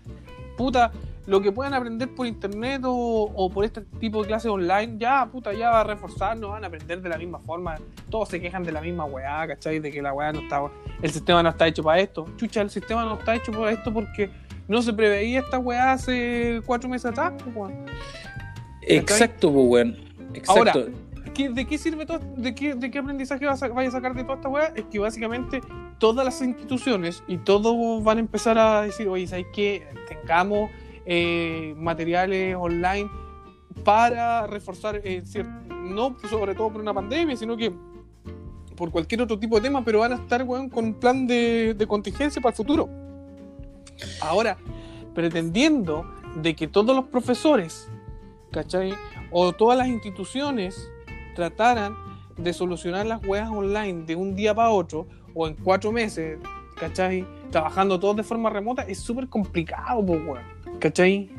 Puta, lo que puedan aprender por internet o, o por este tipo de clases online, ya, puta, ya va a reforzar, no van a aprender de la misma forma. Todos se quejan de la misma weá, ¿cachai? De que la weá no está, el sistema no está hecho para esto. Chucha, el sistema no está hecho para esto porque no se preveía esta weá hace cuatro meses atrás, pues, weón. Exacto, pues, weón. Exacto. ¿Qué- ¿De qué sirve todo? ¿De qué, de qué aprendizaje vas a, vaya a sacar de toda esta weá? Es que básicamente todas las instituciones y todos van a empezar a decir, oye, ¿sabes qué? Tengamos eh, materiales online para reforzar, eh, no sobre todo por una pandemia, sino que por cualquier otro tipo de tema, pero van a estar weón, con un plan de, de contingencia para el futuro. Ahora, pretendiendo de que todos los profesores, ¿cachai? O todas las instituciones trataran de solucionar las weas online de un día para otro o en cuatro meses, ¿cachai? Trabajando todos de forma remota, es súper complicado, pues, weón, ¿cachai?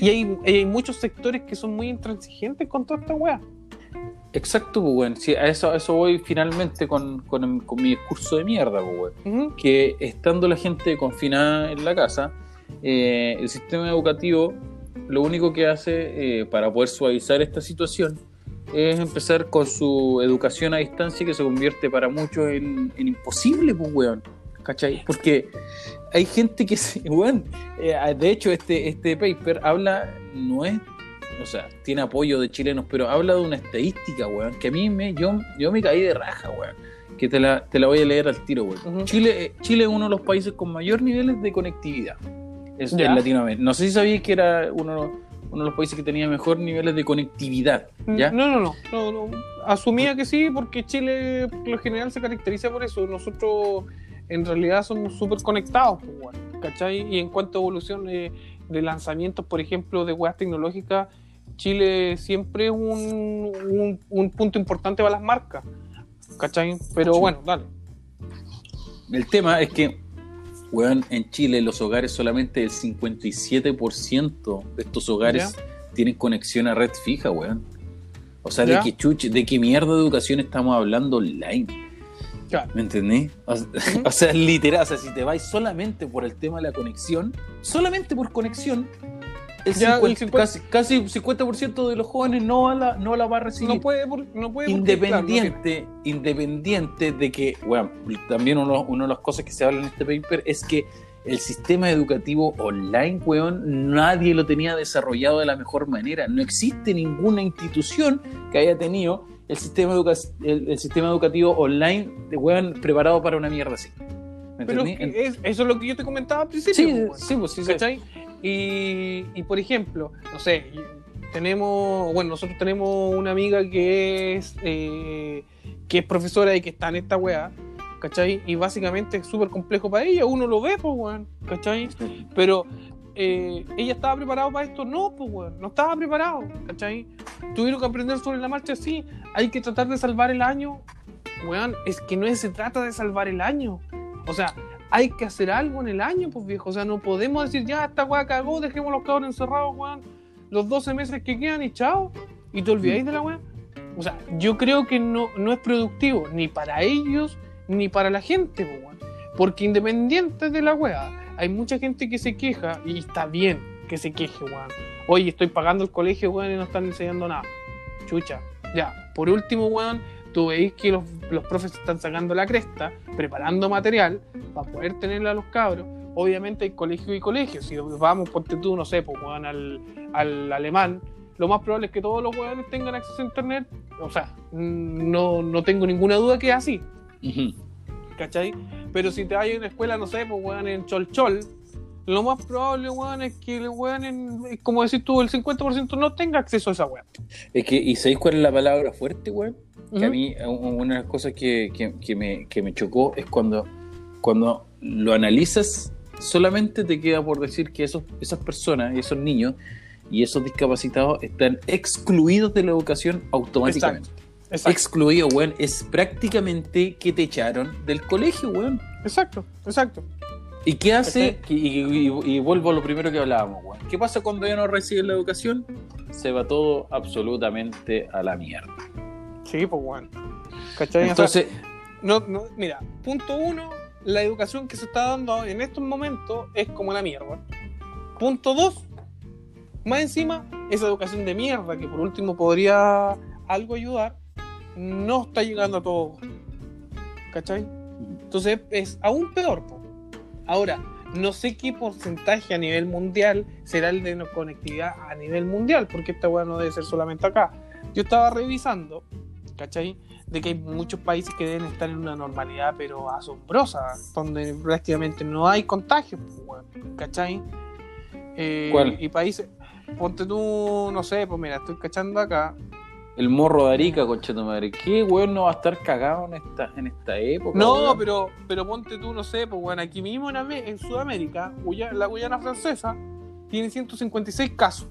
Y hay, y hay muchos sectores que son muy intransigentes con toda esta wea. Exacto, pues, weón. Sí, a eso, a eso voy finalmente con, con- con mi discurso de mierda, pues, weón. Que estando la gente confinada en la casa, eh, el sistema educativo lo único que hace eh, para poder suavizar esta situación es empezar con su educación a distancia que se convierte para muchos en, en imposible, pues, weón. ¿Cachai? Porque hay gente que, se, weón, eh, de hecho este, este paper habla, no es, o sea, tiene apoyo de chilenos, pero habla de una estadística, weón, que a mí me, yo, yo me caí de raja, weón. Que te la, te la voy a leer al tiro, weón. Chile, eh, Chile es uno de los países con mayor niveles de conectividad es, en Latinoamérica. No sé si sabías que era uno, uno de los países que tenía mejor niveles de conectividad, ¿ya? No, no, no, no, no. Asumía que sí, porque Chile por lo general se caracteriza por eso. Nosotros en realidad somos súper conectados, pues, ¿cachai? Y en cuanto a evolución de, de lanzamientos, por ejemplo, de weas tecnológicas, Chile siempre es un, un, un punto importante para las marcas, ¿cachai? Pero bueno, dale. El tema es que, weón, en Chile los hogares solamente el 57% de estos hogares tienen conexión a red fija, weón. O sea, de qué chuche, de qué mierda de educación estamos hablando online. ¿Me entendés? O, o sea, literal, o sea, si te vais solamente por el tema de la conexión, solamente por conexión, el Ya, el 50 50 casi, casi 50% de los jóvenes no la, no la va a recibir. No puede, por- no puede claro, no independiente, independiente de que, bueno, también uno, una de las cosas que se habla en este paper es que el sistema educativo online, weón, nadie lo tenía desarrollado de la mejor manera. No existe ninguna institución que haya tenido el sistema, educa- el, el sistema educativo online, de weón, preparado para una mierda así. ¿Me Pero entendí? que es- eso es lo que yo te comentaba al principio. Sí, pues, weón. sí, pues sí, sí. Y, y, por ejemplo, no sé, tenemos, bueno, nosotros tenemos una amiga que es eh, que es profesora y que está en esta weá. ¿cachai? Y básicamente es súper complejo para ella, uno lo ve, pues, weón, ¿cachai? Pero eh, ella estaba preparada para esto, no, pues, weón, no estaba preparado, ¿cachai? Tuvieron que aprender sobre la marcha, sí, hay que tratar de salvar el año, weón, es que no se trata de salvar el año, o sea, hay que hacer algo en el año, pues, viejo, o sea, no podemos decir, ya, esta weá cagó, dejemos los cabros encerrados, weón, los 12 meses que quedan y chao, y te olvidáis de la weá. O sea, yo creo que no, no es productivo ni para ellos ni para la gente, pues, weón. porque independiente de la weá, hay mucha gente que se queja y está bien que se queje, weón. Oye, estoy pagando el colegio, weón, y no están enseñando nada. Chucha. Ya, por último, weón, tú veis que los, los profes están sacando la cresta, preparando material para poder tenerle a los cabros. Obviamente hay colegio y colegio. Si vamos, ponte tú, no sé, pues, al, al alemán, lo más probable es que todos los weones tengan acceso a internet. O sea, no, no tengo ninguna duda que es así. Ujú. ¿cachai? Pero si te vas a una escuela, no sé, pues weón, en Cholchol, lo más probable, weón, es que el weón, en- como decir tú, el 50% no tenga acceso a esa weón. Es que, ¿y sabéis cuál es la palabra fuerte, weón? Que a mí, una de las cosas que, que- que me, que me chocó es cuando, cuando lo analizas, solamente te queda por decir que esos, esas personas, esos niños y esos discapacitados están excluidos de la educación automáticamente. Exacto, Excluidos, weón, es prácticamente que te echaron del colegio, weón. exacto, exacto. ¿Y qué hace? Este- Y, y- y vuelvo a lo primero que hablábamos, weón. ¿Qué pasa cuando ya no reciben la educación? Se va todo absolutamente a la mierda. Sí, pues weón. ¿Cachai? O sea, Entonces, no, no, mira, punto uno, la educación que se está dando en estos momentos es como la mierda. Punto dos, más encima, esa educación de mierda que por último podría algo ayudar, no está llegando a todos. ¿Cachai? Entonces es aún peor. po. Ahora, no sé qué porcentaje a nivel mundial será el de conectividad a nivel mundial, porque esta weá no debe ser solamente acá. Yo estaba revisando, ¿cachai? De que hay muchos países que deben estar en una normalidad, pero asombrosa, donde prácticamente no hay contagios, weón, ¿cachai? Eh, ¿Cuál? Y países, ponte tú, no sé, pues mira, estoy cachando acá. El morro de Arica, concha tu madre. ¿Qué weón no va a estar cagado en esta, en esta época? No, weón? pero, pero ponte tú, no sé, pues bueno, aquí mismo en, Sudamérica, Guya- la Guyana francesa tiene 156 casos.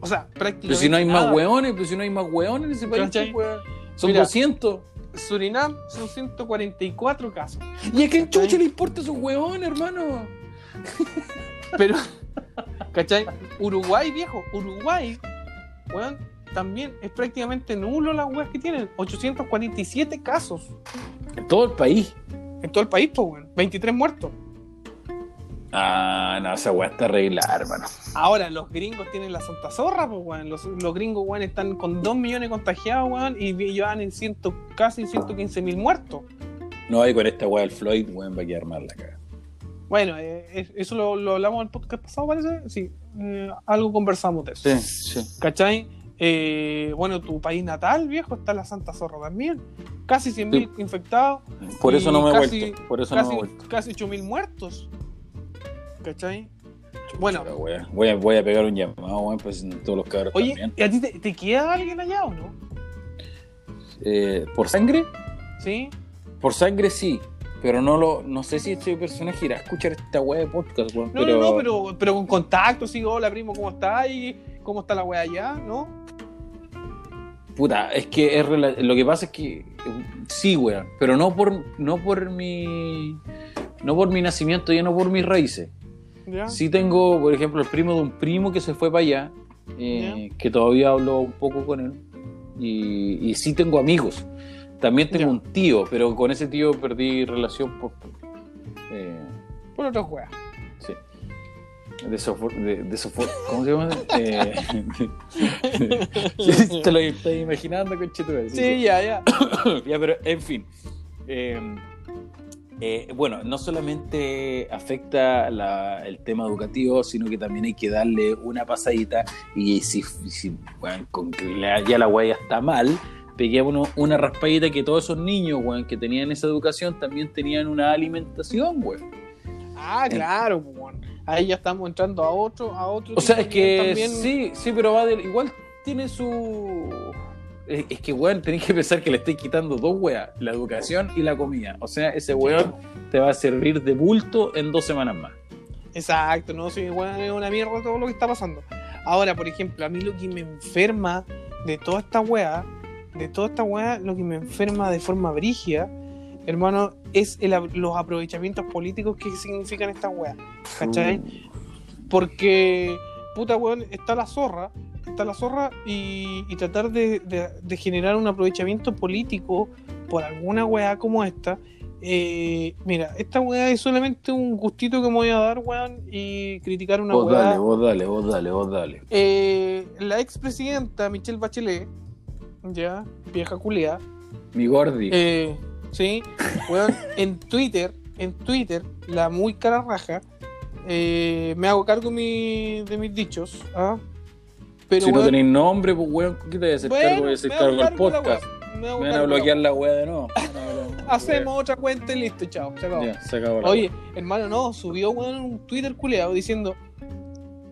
O sea, prácticamente. Pero si no hay nada. más weones, pero si no hay más weones en ese país, pues, weón. Son Mira. 200. Surinam son 144 casos. ¿Y a quién chucha le importa esos weones, hermano? Pero, ¿cachai? Uruguay, viejo, Uruguay, weón, también es prácticamente nulo las weas que tienen. 847 casos En todo el país. en todo el país, pues, weón. 23 muertos. Ah, no, esa weá está arreglada, hermano. Ahora, los gringos tienen la santa zorra, pues, weón. Los, los gringos, weón, están con 2 millones contagiados, weón, y llevan en ciento, casi 115 mil muertos. No hay con esta weá del Floyd, weón, va a quedar mal la caga. Bueno, eh, eso lo, lo hablamos en el podcast pasado, parece. Sí, eh, algo conversamos de eso. Sí, sí. ¿Cachai? Eh, bueno, tu país natal, viejo, está la Santa Zorra también. Casi 100.000 infectados. Por eso no me he casi- vuelto. Por eso no Casi, me he vuelto. casi 8.000 muertos. ¿Cachai? Bueno, Chucha. Voy a, voy a pegar un llamado, weón, pues en todos los cabros oye, también. ¿y a ti te, te queda alguien allá o no? Eh, ¿Por sangre? ¿Sí? Por sangre sí. Pero no lo, no sé si este personaje irá a escuchar esta weá de podcast, weón. No, pero... no, no, pero, pero con contacto, sí, hola primo, ¿cómo estás? ¿Y cómo está la wea allá? ¿No? Puta, es que es lo que pasa es que sí, weón, pero no por no por mi no por mi nacimiento, ya no por mis raíces. ¿Ya? Sí tengo, por ejemplo, el primo de un primo que se fue para allá, eh, que todavía hablo un poco con él, y, y sí tengo amigos. También tengo Ya. un tío, pero con ese tío perdí relación por... eh, Por otras weas. sí. De sofor, de, de ¿Cómo se llama? Eh, te lo estás imaginando, conchetumare. Sí, ya, ya. ya, pero en fin. Eh, eh, bueno, no solamente afecta la- el tema educativo, sino que también hay que darle una pasadita y si, si bueno, con que la- ya la guaya está mal, peguémonos una raspadita que todos esos niños weón, que tenían esa educación también tenían una alimentación, weón. Ah, claro, pues, weón. Ahí ya estamos entrando a otro, a otro. O sea, es que también. sí, sí, pero va de- igual tiene su Es, que, weón, tenés que pensar que le estáis quitando dos weas, la educación y la comida. O sea, ese weón te va a servir de bulto en dos semanas más. Exacto, no, sí, weón, es una mierda todo lo que está pasando. Ahora, por ejemplo, a mí lo que me enferma de toda esta weá, de toda esta weá, lo que me enferma de forma brígida, hermano, es el los aprovechamientos políticos que significan estas weas. ¿Cachai? Porque, puta weón, está la zorra, está la zorra y, y tratar de, de- de generar un aprovechamiento político por alguna weá como esta. eh, mira, esta weá es solamente un gustito que me voy a dar, weón, y criticar una Vos weá. dale, vos dale, vos dale, vos dale. Eh, la expresidenta Michelle Bachelet, ya, vieja culia, Mi gordi. eh, sí, weón, en Twitter, en Twitter, la muy cara raja, eh, me hago cargo mi- de mis dichos, ¿ah? Pero, si no tenéis nombre, pues weón, ¿qué te voy a hacer bueno, cargo? Voy a hacer cargo del podcast. weá, me van a la bloquear weá. la wea de nuevo. Hacemos otra cuenta y listo, chao, se acabó. Ya, se acabó la Oye, hermano, no, subió weón, un Twitter culeado diciendo,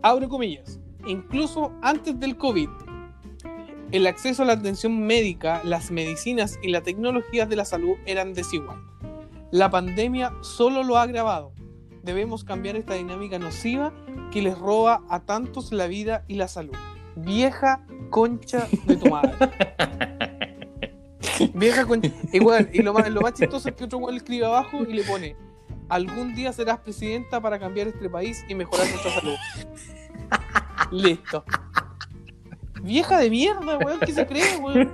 abre comillas, incluso antes del COVID, el acceso a la atención médica, las medicinas y las tecnologías de la salud eran desigual. La pandemia solo lo ha agravado. Debemos cambiar esta dinámica nociva que les roba a tantos la vida y la salud. Vieja concha de tu madre. Vieja concha. Weón, y lo, más, lo más chistoso es que otro le escribe abajo y le pone: Algún día serás presidenta para cambiar este país y mejorar nuestra salud. Listo. Vieja de mierda, weón, ¿qué se cree, weón?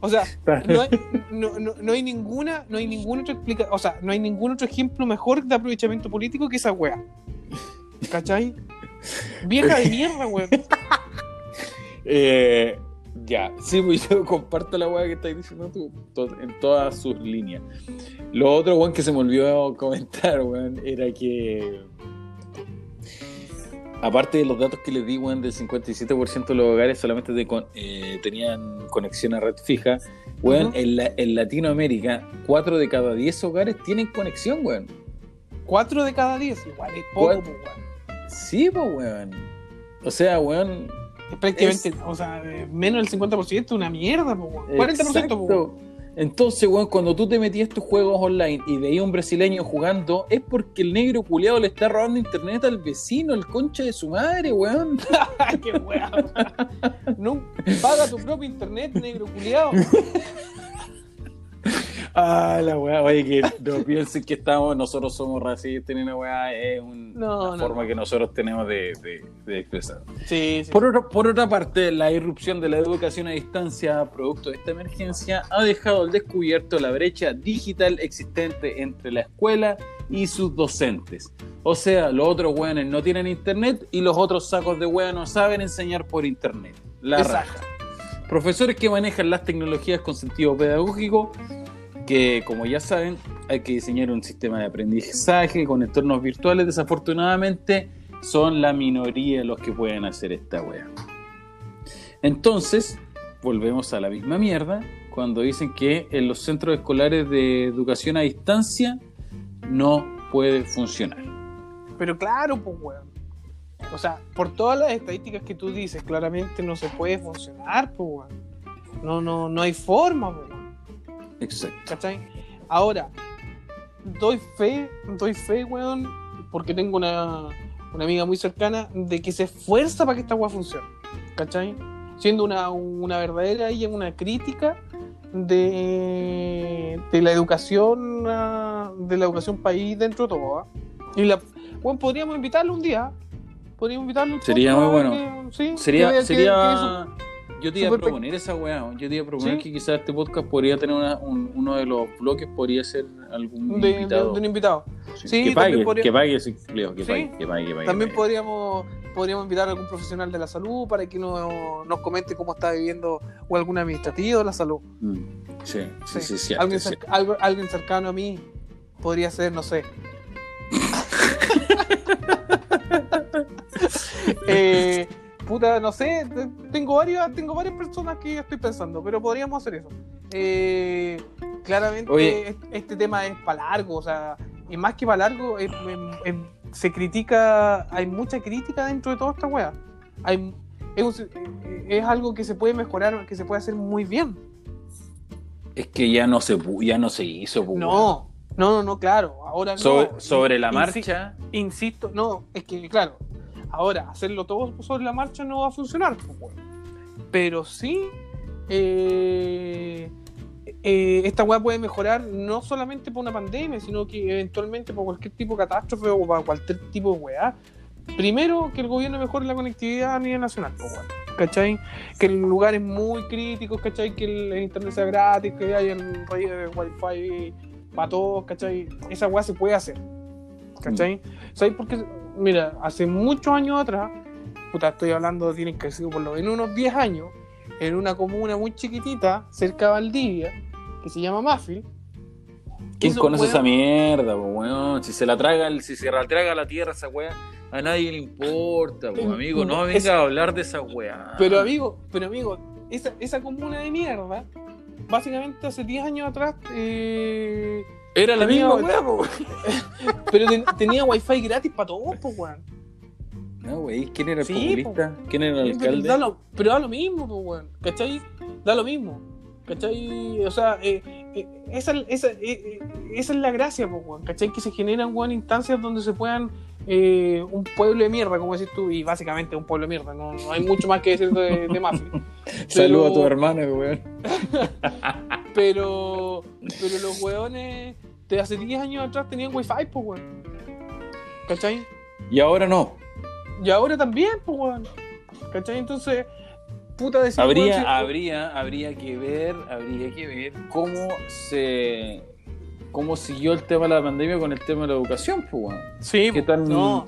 O sea, no hay, no, no- no hay ninguna, no hay ninguna otra explica, o sea, no hay ningún otro ejemplo mejor de aprovechamiento político que esa wea. ¿Cachai? Vieja de mierda, weón. Eh, ya, sí, pues yo comparto la weá que estás diciendo tú en todas sus líneas. Lo otro, weón, que se me olvidó comentar, weón, era que. Aparte de los datos que les di, weón, del 57% de los hogares solamente de con- eh, tenían conexión a red fija, weón, en, la- en Latinoamérica, 4 de cada 10 hogares tienen conexión, weón. Cuatro de cada diez, igual es poco, pues, weón. Sí, pues, weón. O sea, weón, Es prácticamente, o sea, menos del 50%, una mierda, pues, weón. 40%, pues, weón. Entonces, weón, cuando tú te metías estos juegos online y veías un brasileño jugando, es porque el negro culiado le está robando internet al vecino, el concha de su madre, weón. Qué weón. No, paga tu propio internet, negro culiado. Ah, la weá, oye, que no piensen que estamos, nosotros somos racistas, ni una weá, es un- No, una no, forma no. que nosotros tenemos de, de- de expresar. Sí, sí. Por, otro- por otra parte, la irrupción de la educación a distancia, producto de esta emergencia, ha dejado al descubierto la brecha digital existente entre la escuela y sus docentes. O sea, los otros weones no tienen internet y los otros sacos de weón no saben enseñar por internet. La Exacto. raja. Profesores que manejan las tecnologías con sentido pedagógico, que como ya saben, hay que diseñar un sistema de aprendizaje con entornos virtuales. Desafortunadamente, son la minoría los que pueden hacer esta wea. Entonces, volvemos a la misma mierda cuando dicen que en los centros escolares de educación a distancia no puede funcionar. Pero claro, pues, weón. O sea, por todas las estadísticas que tú dices, claramente no se puede funcionar, pues, weón. No, no, no hay forma, weón. Exacto. ¿Cachai? Ahora, doy fe, doy fe, weón, porque tengo una, una amiga muy cercana de que se esfuerza para que esta weá funcione. ¿Cachai? Siendo una, una verdadera y una crítica de, de la educación ah, de la educación país dentro de todo. ¿ah? Y la, bueno, podríamos invitarlo un día. Podríamos invitarlo. un Sería muy bueno. que- sí, Sería, que- sería... que Yo te iba a pe- proponer esa weá. Yo te iba a proponer ¿Sí? que quizás este podcast podría tener una- un- uno de los bloques, podría ser algún de, invitado. de un invitado. Sí, Sí, que pague, podría- que pague ese empleo, que Sí. pague, que pague, que pague. También podríamos, podríamos invitar a algún profesional de la salud para que no- nos comente cómo está viviendo o algún administrativo de la salud. Mm, Sí, sí, sí, sí, alguien, sí. cerca- algo- alguien cercano a mí podría ser, no sé. Eh, puta, no sé, te- tengo varias, tengo varias personas que estoy pensando, pero podríamos hacer eso. Eh, claramente Oye. este tema es para largo, o sea, y más que para largo, es- es- es- se critica, hay mucha crítica dentro de toda esta wea. Hay, es, algo que se puede mejorar, que se puede hacer muy bien. Es que ya no se, ya no se hizo. pues. No, no, no, claro. Ahora Sobre, no. sobre la marcha. Insisto, no, es que, claro, ahora hacerlo todo sobre la marcha no va a funcionar, pues, pero sí, eh, eh, esta weá puede mejorar no solamente por una pandemia, sino que eventualmente por cualquier tipo de catástrofe o para cualquier tipo de weá. Primero, que el gobierno mejore la conectividad a nivel nacional, pues. ¿cachai? Que en lugares muy críticos, ¿cachai? Que el, el internet sea gratis, que haya el red de wifi para todos, ¿cachai? Esa weá se puede hacer, ¿cachai? ¿Sabes por qué? Mira, hace muchos años atrás, puta, estoy hablando, tienen que ser por lo menos unos 10 años, en una comuna muy chiquitita, cerca de Valdivia, que se llama Mafil. ¿Quién conoce esa weón- mierda, weón? Si se la traga, si se la traga la tierra esa weá, a nadie le importa, po, amigo. No Es- venga a hablar de esa weá. Pero amigo, pero amigo, esa, esa comuna de mierda, básicamente hace 10 años atrás, eh, Era la tenía- misma weá, pero ten- tenía wifi gratis para todos, pues, weón. No, wey, ¿quién era el Sí, populista? ¿Quién era el alcalde? da, lo, pero da lo mismo, pues, weón. ¿Cachai? Da lo mismo. ¿Cachai? O sea, eh, eh, esa, esa, eh, eh, esa es la gracia, pues, weón. ¿Cachai? Que se generan, weón, instancias donde se puedan. Eh, un pueblo de mierda, como decís tú, y básicamente un pueblo de mierda. No, no hay mucho más que decir de, de Mafia. Saludos pero- a tu hermano, weón. Pero, pero los weones de hace 10 años atrás tenían wifi, pues, weón. ¿Cachai? Y ahora no. Y ahora también, pues, weón. ¿Cachai? Entonces, puta Habría, si- habría, habría que ver, habría que ver cómo se cómo siguió el tema de la pandemia con el tema de la educación, pues weón. Sí, ¿Qué tal? no.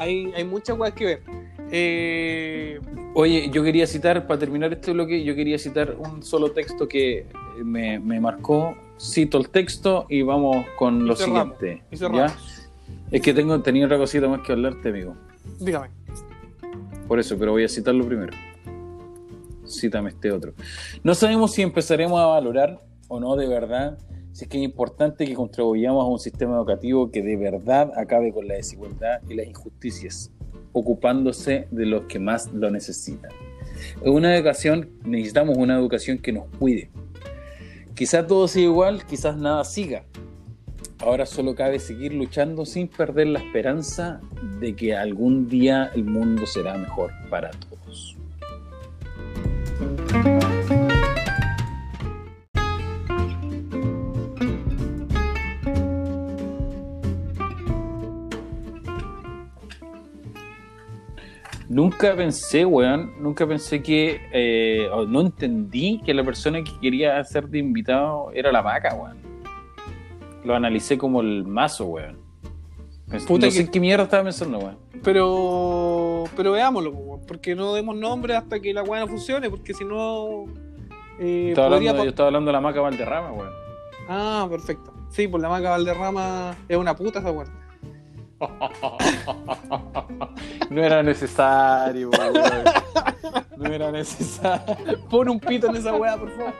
Hay, hay muchas cosas que ver. Eh, Oye, yo quería citar, para terminar este bloque, yo quería citar un solo texto que me, me marcó. Cito el texto y vamos con Y lo cerramos, siguiente. y ¿ya? Es que tengo, tenía otra cosita más que hablarte, amigo. Dígame. Por eso, pero voy a citarlo primero. Cítame este otro. No sabemos si empezaremos a valorar o no de verdad es que es importante que contribuyamos a un sistema educativo que de verdad acabe con la desigualdad y las injusticias, ocupándose de los que más lo necesitan. Una educación necesitamos una educación que nos cuide. Quizás todo siga igual, quizás nada siga. Ahora solo cabe seguir luchando sin perder la esperanza de que algún día el mundo será mejor para todos. Nunca pensé, weón, nunca pensé que, eh, o no entendí que la persona que quería hacer de invitado era la vaca, weón. Lo analicé como el mazo, weón. Puta no sé que- qué mierda estaba pensando, weón. Pero, pero veámoslo, weón, porque no demos nombre hasta que la weá no funcione, porque si no. eh, Estaba podría hablando, yo estaba hablando de la maca Valderrama, weón. Ah, perfecto. Sí, pues la maca Valderrama es una puta esa weá. No era necesario, weón. No era necesario. Pon un pito en esa weá, por favor.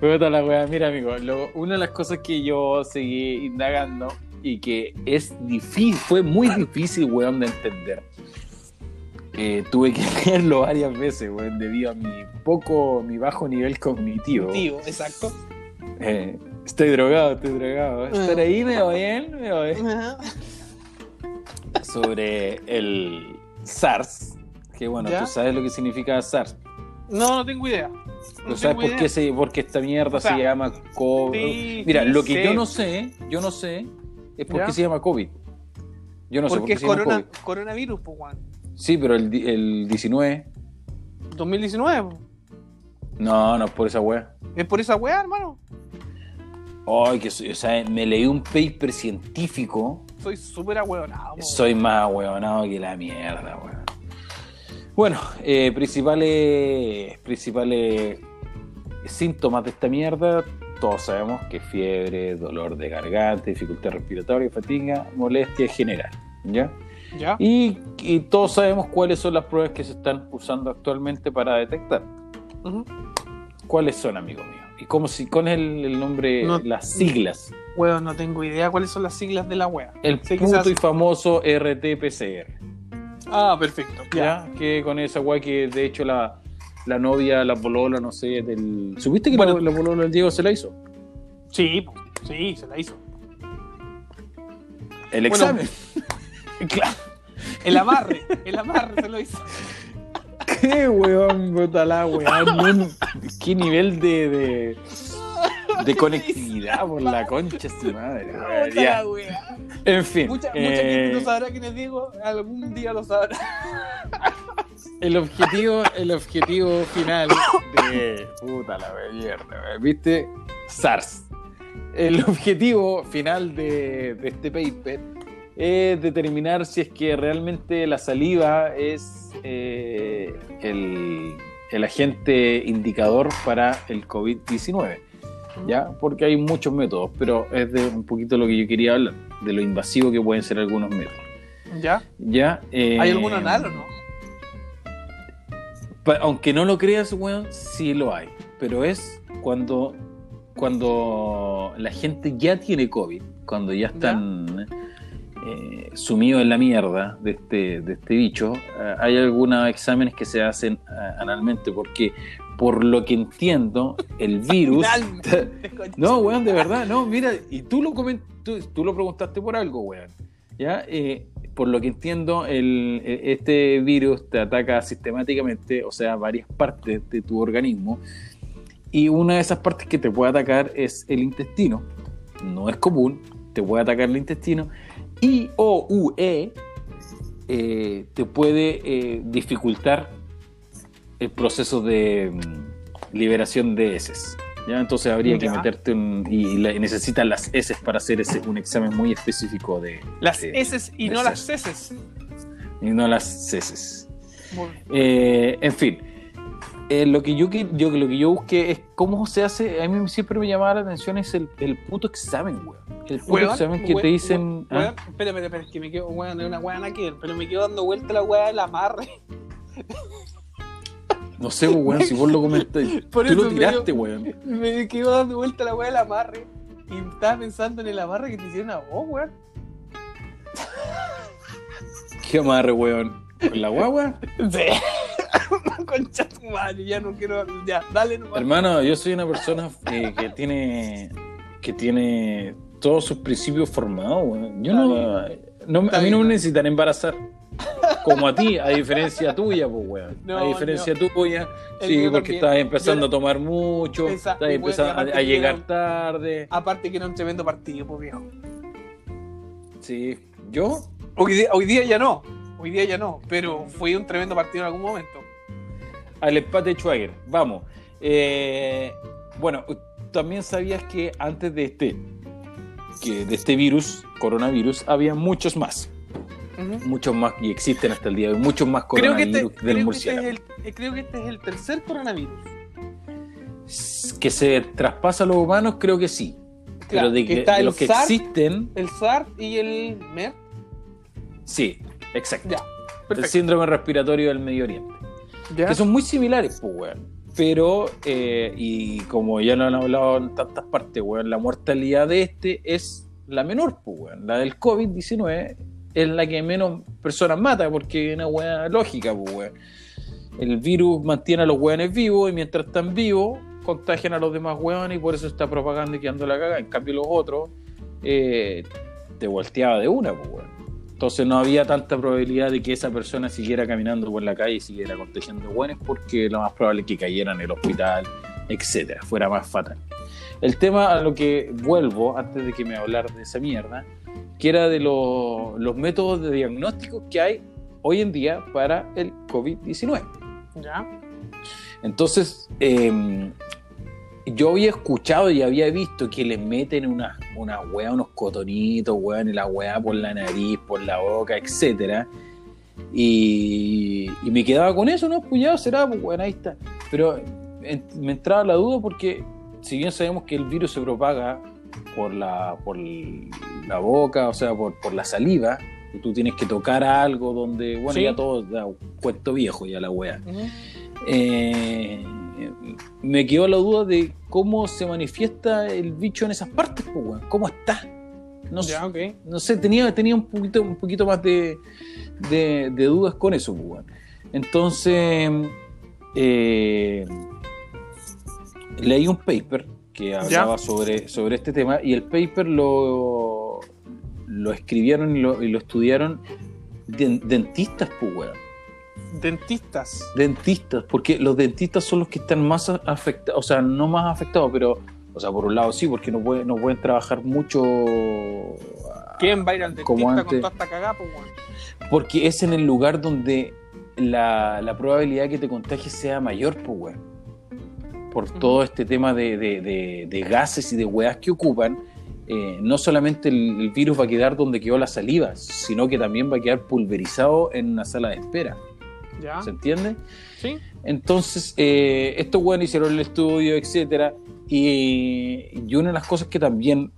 Puta la wea, mira amigo, lo- una de las cosas que yo seguí indagando y que es difícil, fue muy difícil, weón, de entender. Eh, tuve que leerlo varias veces, weón, debido a mi poco, mi bajo nivel cognitivo. Tío, exacto. Eh, estoy drogado, estoy drogado. Estar Ah. ahí me va bien, me va bien. Sobre el SARS, que bueno, ¿Ya? tú sabes lo que significa SARS. No, no tengo idea. No ¿Tú sabes por qué, se, por qué esta mierda O sea, se llama COVID? sí, Mira, sí lo que sé. yo no sé, yo no sé, es por ¿Ya? qué se llama COVID. Yo no sé por Porque qué es se llama COVID. coronavirus, pues, weón. Sí, pero el, el 19, 2019, po. no, no es por esa wea. Es por esa weá, hermano. Ay, que soy, o sea, me leí un paper científico, Soy súper ahueonado. soy más huevonado que la mierda, weón. Bueno, eh, principales, principales síntomas de esta mierda, todos sabemos que fiebre, dolor de garganta, dificultad respiratoria, fatiga, molestia general, ¿ya? ¿Ya? Y, y todos sabemos cuáles son las pruebas que se están usando actualmente para detectar. ¿Cuáles son, amigo mío? ¿Y cómo si, cuál es el, el nombre, No- las siglas? Weón, no tengo idea cuáles son las siglas de la wea. El que puto y famoso RT-PCR. Ah, perfecto. ¿ya? Que con esa weá que de hecho la, la novia, la polola, no sé, del. ¿Supiste que Bueno. la, la polola del Diego se la hizo? Sí, sí, se la hizo. El Bueno, examen. Claro. El amarre, el amarre se lo hizo. Qué weón, puta la weón. Qué nivel de, de, de conectividad por la concha su madre. Puta la. En fin. Mucha, mucha eh, gente no sabrá quién es Diego, algún día lo sabrá. el objetivo, el objetivo final de. Puta la mierda, ¿viste? SARS. El objetivo final de, de este paper es determinar si es que realmente la saliva es eh, el, el agente indicador para el COVID-19. ¿Ya? Porque hay muchos métodos, pero es de un poquito lo que yo quería hablar, de lo invasivo que pueden ser algunos métodos. ¿Ya? ¿Ya? Eh, ¿Hay algún anal o no? Aunque no lo creas, weón, sí lo hay. Pero es cuando, cuando la gente ya tiene COVID, cuando ya están eh, sumidos en la mierda de este, de este bicho, eh, hay algunos exámenes que se hacen eh, analmente, porque por lo que entiendo, el virus... No, weón, de verdad, no, mira, y tú lo coment tú, tú lo preguntaste por algo, weón. ¿Ya? Eh, por lo que entiendo, el, eh, este virus te ataca sistemáticamente, o sea, varias partes de tu organismo, y una de esas partes que te puede atacar es el intestino. No es común, te puede atacar el intestino. Y o u e eh, te puede eh, dificultar el proceso de mm, liberación de heces. ¿ya? Entonces habría que meterte un, y, la- necesitas las heces para hacer ese, un examen muy específico de Las de- heces y no ser. las heces. y no las heces. Eh, en fin, eh, lo, que yo, que- yo, lo que yo busqué es cómo se hace, a mí siempre me llamaba la atención es el, el puto examen, weón. El puto Weón, examen que weón, te dicen... weón, ¿ah? weón, espera, espera, espera, es que me quedo, weón, de una que ver, pero me quedo dando vuelta la weá del amarre. No sé, pues, weón, si vos lo comentaste. Por Tú lo eso me tiraste, dio- weón. Me quedo dando vuelta la weá del amarre. Y estaba pensando en el amarre que te hicieron a vos, weón. Qué amarre, weón. ¿Con la guagua? Sí. Concha tu madre, ya no quiero. Ya, dale nomás. Hermano, yo soy una persona eh, que tiene que tiene todos sus principios formados, weón. Yo no, no- a mí no me necesitan embarazar. Como a ti, a diferencia tuya, pues, weón. No, a diferencia tuya, El sí, porque estás empezando Yo- a tomar mucho, estás empezando a, llegar tarde. Aparte que era un tremendo partido, pues viejo. Sí, yo, Hoy día, hoy día ya no. Hoy día ya no. Pero fue un tremendo partido en algún momento. Al empate de Schwager, vamos. Eh, bueno, también sabías que antes de este, que de este virus, coronavirus, había muchos más. Muchos más y existen hasta el día de hoy muchos más Creo que, coronavirus este, del creo, que este murciélago es el, eh, creo que este es el tercer coronavirus. que se traspasa a los humanos creo que sí Claro, pero de, que que- está de el los que SARS. existen El SARS y el MER. sí exacto Ya. el síndrome respiratorio del Medio Oriente Que son muy similares pues weón pero eh, y como ya lo han hablado en tantas partes weón la mortalidad de este es la menor pues weón la del COVID-19 es la que menos personas mata porque es una weá lógica pues weón el virus mantiene a los hueones vivos y mientras están vivos contagian a los demás hueones y por eso está propagando y quedando la caga. En cambio los otros eh, te volteaba de una, pues, weón. Entonces no había tanta probabilidad de que esa persona siguiera caminando por la calle y siguiera contagiando hueones porque lo más probable es que cayera en el hospital, etcétera, fuera más fatal. El tema a lo que vuelvo, antes de que me hablar de esa mierda, que era de lo- los métodos de diagnóstico que hay hoy en día para el COVID-19. Ya. Entonces, eh, yo había escuchado y había visto que les meten una, una weá, unos cotonitos, weón, y la weá por la nariz, por la boca, etcétera. Y, y me quedaba con eso, ¿no? Pues ya será, pues weón, ahí está. Pero en- me entraba la duda porque, si bien sabemos que el virus se propaga por la, por la boca, o sea, por, por la saliva, y tú tienes que tocar algo donde, bueno, Sí. ya todo da cuento viejo ya la weá. Ujú. Eh, me quedó la duda de cómo se manifiesta el bicho en esas partes, pues, weón. ¿Cómo está? No, Ya, ok. no sé, tenía, tenía un poquito, un poquito más de, de, de dudas con eso, pues, weón. Entonces, eh, leí un paper que hablaba sobre, sobre este tema y el paper lo, lo escribieron y lo, y lo estudiaron den- dentistas, pues, weón. Dentistas. Dentistas, porque los dentistas son los que están más afectados, o sea, no más afectados, pero, o sea, por un lado sí, porque no, puede- no pueden trabajar mucho. ¿Quién va a ir al dentista con antes. toda esta cagada, pues? Porque es en el lugar donde la, la probabilidad que te contagies sea mayor, pues, weón. Por todo este tema de, de- de- de gases y de weas que ocupan, eh, no solamente el, el virus va a quedar donde quedó la saliva, sino que también va a quedar pulverizado en una sala de espera. ¿Ya? ¿Se entiende? ¿Sí? Entonces, eh, estos weones hicieron el estudio, etcétera, y, y una de las cosas que también,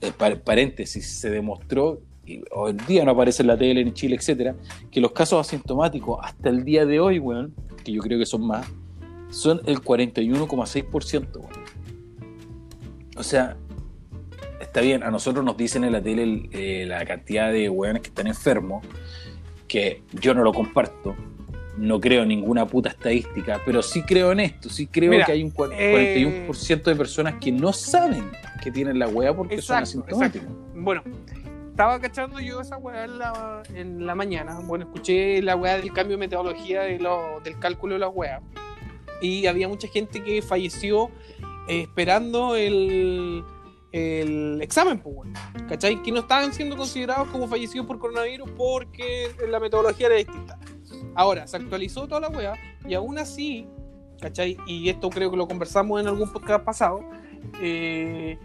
eh, par- paréntesis, se demostró, y hoy en día no aparece en la tele en Chile, etcétera, que los casos asintomáticos hasta el día de hoy, weón, que yo creo que son más, son el 41,6%, weón. O sea, está bien, a nosotros nos dicen en la tele el- eh, la cantidad de weones que están enfermos, que yo no lo comparto, no creo en ninguna puta estadística, pero sí creo en esto, sí creo Mira, que hay un cua- eh, 41% de personas que no saben que tienen la wea porque Exacto, son asintomáticos. Bueno, estaba cachando yo esa weá en la, en la mañana. Bueno, escuché la weá del cambio de metodología de lo- del cálculo de la weá. Y había mucha gente que falleció eh, esperando el, el examen, pues, weón. ¿Cachai? Que no estaban siendo considerados como fallecidos por coronavirus porque la metodología era distinta. Ahora, se actualizó toda la weá y aún así, ¿cachai? Y esto creo que lo conversamos en algún podcast pasado. Eh,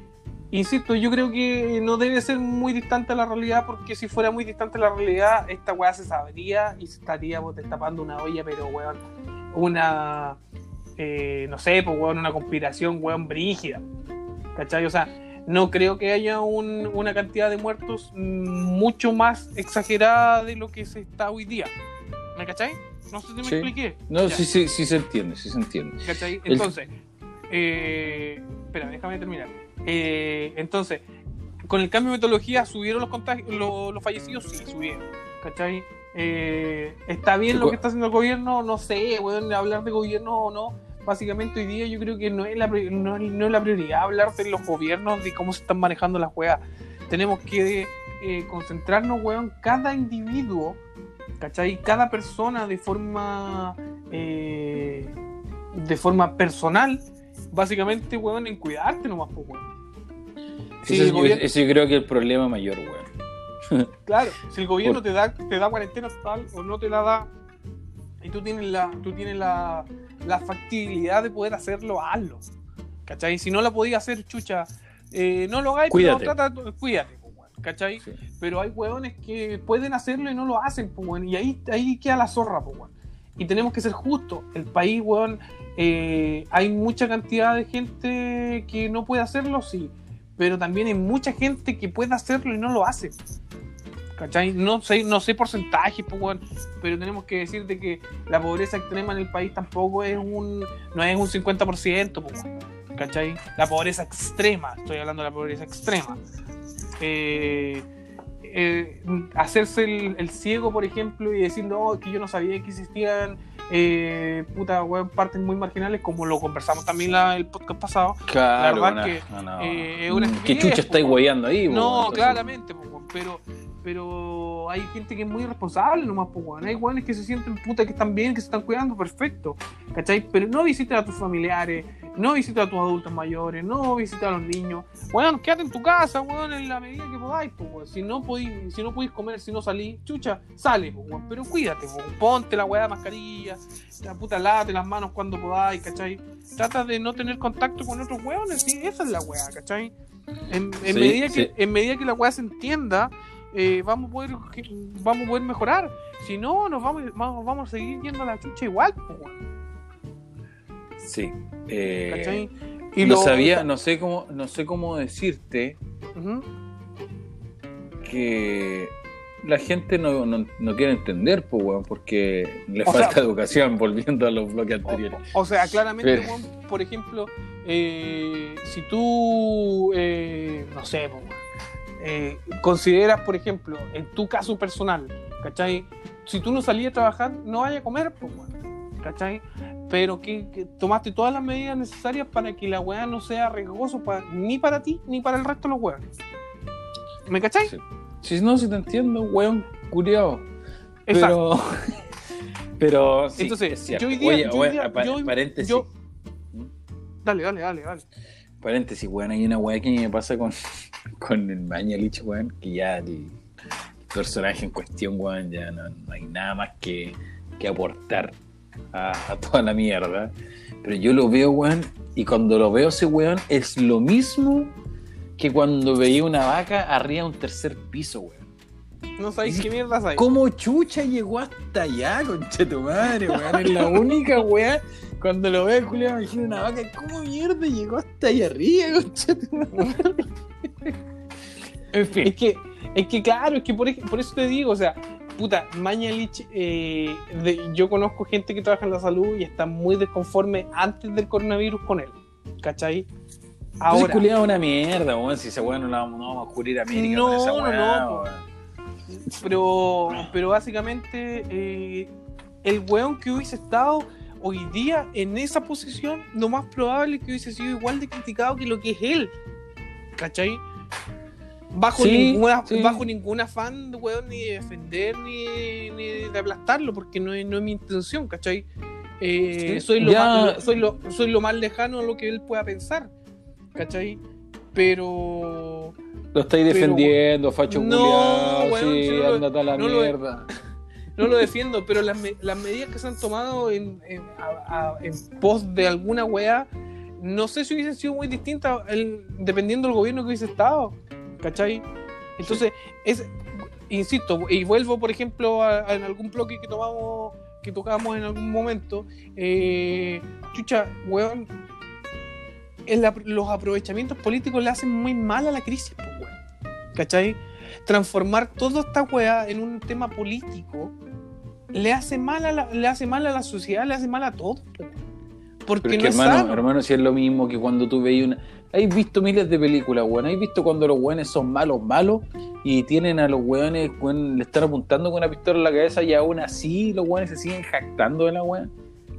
Insisto, yo creo que no debe ser muy distante a la realidad, porque si fuera muy distante a la realidad, esta weá se sabría y se estaríamos destapando una olla, pero weón, una, eh, no sé, pues weón, una conspiración, weón, brígida. ¿Cachai? O sea, no creo que haya un- una cantidad de muertos mm, mucho más exagerada de lo que se está hoy día. ¿Me cachai? No sé si me Sí. expliqué. No, Ya. sí, sí, sí se entiende, sí se entiende. ¿Cachai? El- Entonces, eh, espera, déjame terminar. Eh, entonces, con el cambio de metodología, ¿subieron los contagios, los, los fallecidos? Sí, subieron. ¿Cachai? Eh, ¿Está bien Sí, lo cu- que está haciendo el gobierno? No sé, weón, hablar de gobierno o no. Básicamente hoy día yo creo que no es la, no, no es la prioridad hablar de los gobiernos, de cómo se están manejando las weas. Tenemos que eh, concentrarnos, weón, cada individuo, ¿cachai? Cada persona de forma... eh, de forma personal, básicamente, weón, en cuidarte nomás, pues, weón. Si yo- gobierno- yo creo que es el problema mayor, weón. Claro, si el gobierno Por- te da, te da cuarentena total o no te la da, y tú tienes la, tú tienes la, la factibilidad de poder hacerlo, hazlo. ¿Cachai? Si no la podías hacer, chucha, eh, no lo hagáis, Cuídate. pero trata, cuídate, ¿cachai? Sí. Pero hay hueones que pueden hacerlo y no lo hacen, pues, y ahí, ahí queda la zorra, pues, weón. Y tenemos que ser justos. El país, weón, eh, hay mucha cantidad de gente que no puede hacerlo, sí. Pero también hay mucha gente que puede hacerlo y no lo hace. ¿Cachai? No sé, no sé porcentajes, pues, weón, pero tenemos que decir de que la pobreza extrema en el país tampoco es un, no es un 50%, pues, ¿cachai? La pobreza extrema, estoy hablando de la pobreza extrema. Eh, eh, hacerse el, el ciego, por ejemplo, y decir, no, que yo no sabía que existían eh, puta, partes muy marginales, como lo conversamos también la, el podcast pasado. Claro, verdad una- que, una- eh, es una Mm, ¿Qué chucha estáis po, weyando ahí, No? Entonces, claramente, po, pero, pero hay gente que es muy irresponsable nomás, pues, weón. Hay weones que se sienten puta que están bien, que se están cuidando, perfecto. ¿Cachai? Pero no visites a tus familiares, no visites a tus adultos mayores, no visites a los niños. Weón, quédate en tu casa, weón, en la medida que podáis, pues, weón. Si no podís, si no podís comer, si no salís, chucha, sale, pues, weón. Pero cuídate, weón. Ponte la weá de mascarilla, la puta lávate las manos cuando podáis, ¿cachai? Trata de no tener contacto con otros weones, sí, esa es la weá, ¿cachai? En, en Sí, medida sí. que, en medida que la weá se entienda, eh, vamos, a poder, vamos a poder mejorar. Si no, nos vamos, vamos, vamos a seguir yendo a la chucha igual, pues, weón, Sí. Eh, ¿cachai? no lo- sabía, no sé cómo, no sé cómo decirte que la gente no, no, no quiere entender, pues, weón, porque le O falta sea- educación, volviendo a los bloques anteriores. o sea, claramente, Pero- weón, por ejemplo, eh, si tú, eh, no sé, weón, eh, consideras, por ejemplo, en tu caso personal, ¿cachai? Si tú no salías a trabajar, no vayas a comer, pues, weón, ¿cachai? Pero que, que tomaste todas las medidas necesarias para que la weá no sea riesgoso pa- ni para ti ni para el resto de los weones. ¿Me cachai? Sí. Sí, no, si te entiendo, weón, curiado. Exacto. Pero, pero sí, Entonces, yo hoy día- Oye, yo hoy día- yo paréntesis. yo- Dale, dale, dale, dale. Paréntesis, weón, hay una weá que me pasa con, con el Mañalich, weón, que ya el personaje en cuestión, weón, ya no, no hay nada más que, que aportar a, a toda la mierda. Pero yo lo veo, weón, y cuando lo veo ese weón es lo mismo que cuando veía una vaca arriba de un tercer piso, weón. No sabéis qué mierdas hay. ¿Cómo chucha llegó hasta allá, conche tu madre, weón? Es la única weá. Cuando lo veo, Julio, me imagino una vaca. ¿Cómo mierda llegó hasta allá arriba, conche tu madre? En fin. Es que, es que claro, es que por eso te digo, o sea, puta, Mañalich, eh, de- yo conozco gente que trabaja en la salud y está muy desconforme antes del coronavirus con él, ¿cachai? Ahora. Es una mierda, weón. Si esa weá no la vamos, no vamos a cubrir a América No, con esa no, weá, no, weón. pero, pero básicamente eh, el weón que hubiese estado hoy día en esa posición, lo más probable es que hubiese sido igual de criticado que lo que es él, ¿cachai? Bajo, Sí, ninguna, sí. bajo ningún afán, weón, ni de defender ni, ni de aplastarlo, porque no es, no es mi intención, ¿cachai? Eh, Sí, soy, lo ya- más, lo- soy, lo, soy lo más lejano a lo que él pueda pensar, ¿cachai? Pero Lo estáis defendiendo, facho no, culiao, weón, sí, no lo- ándate a la no lo- mierda. no lo defiendo, pero las, me- las medidas que se han tomado en, en, a- a- en pos de alguna weá, no sé si hubiesen sido muy distintas el- dependiendo del gobierno que hubiese estado, ¿cachai? Entonces, es, insisto, y vuelvo, por ejemplo, a, a- en algún bloque que tomamos, que tocamos en algún momento, eh, chucha, weón, el los aprovechamientos políticos le hacen muy mal a la crisis, pues, weón, ¿cachai? transformar toda esta weá en un tema político le hace mal a la, le hace mal a la sociedad, le hace mal a todos. po. Porque Pero es no que, es hermano, sano. hermano, si es lo mismo que cuando tú veis una. Has visto miles de películas, weón. Has visto cuando los weones son malos, malos, y tienen a los weones, weón, le están apuntando con una pistola en la cabeza y aún así los weones se siguen jactando de la.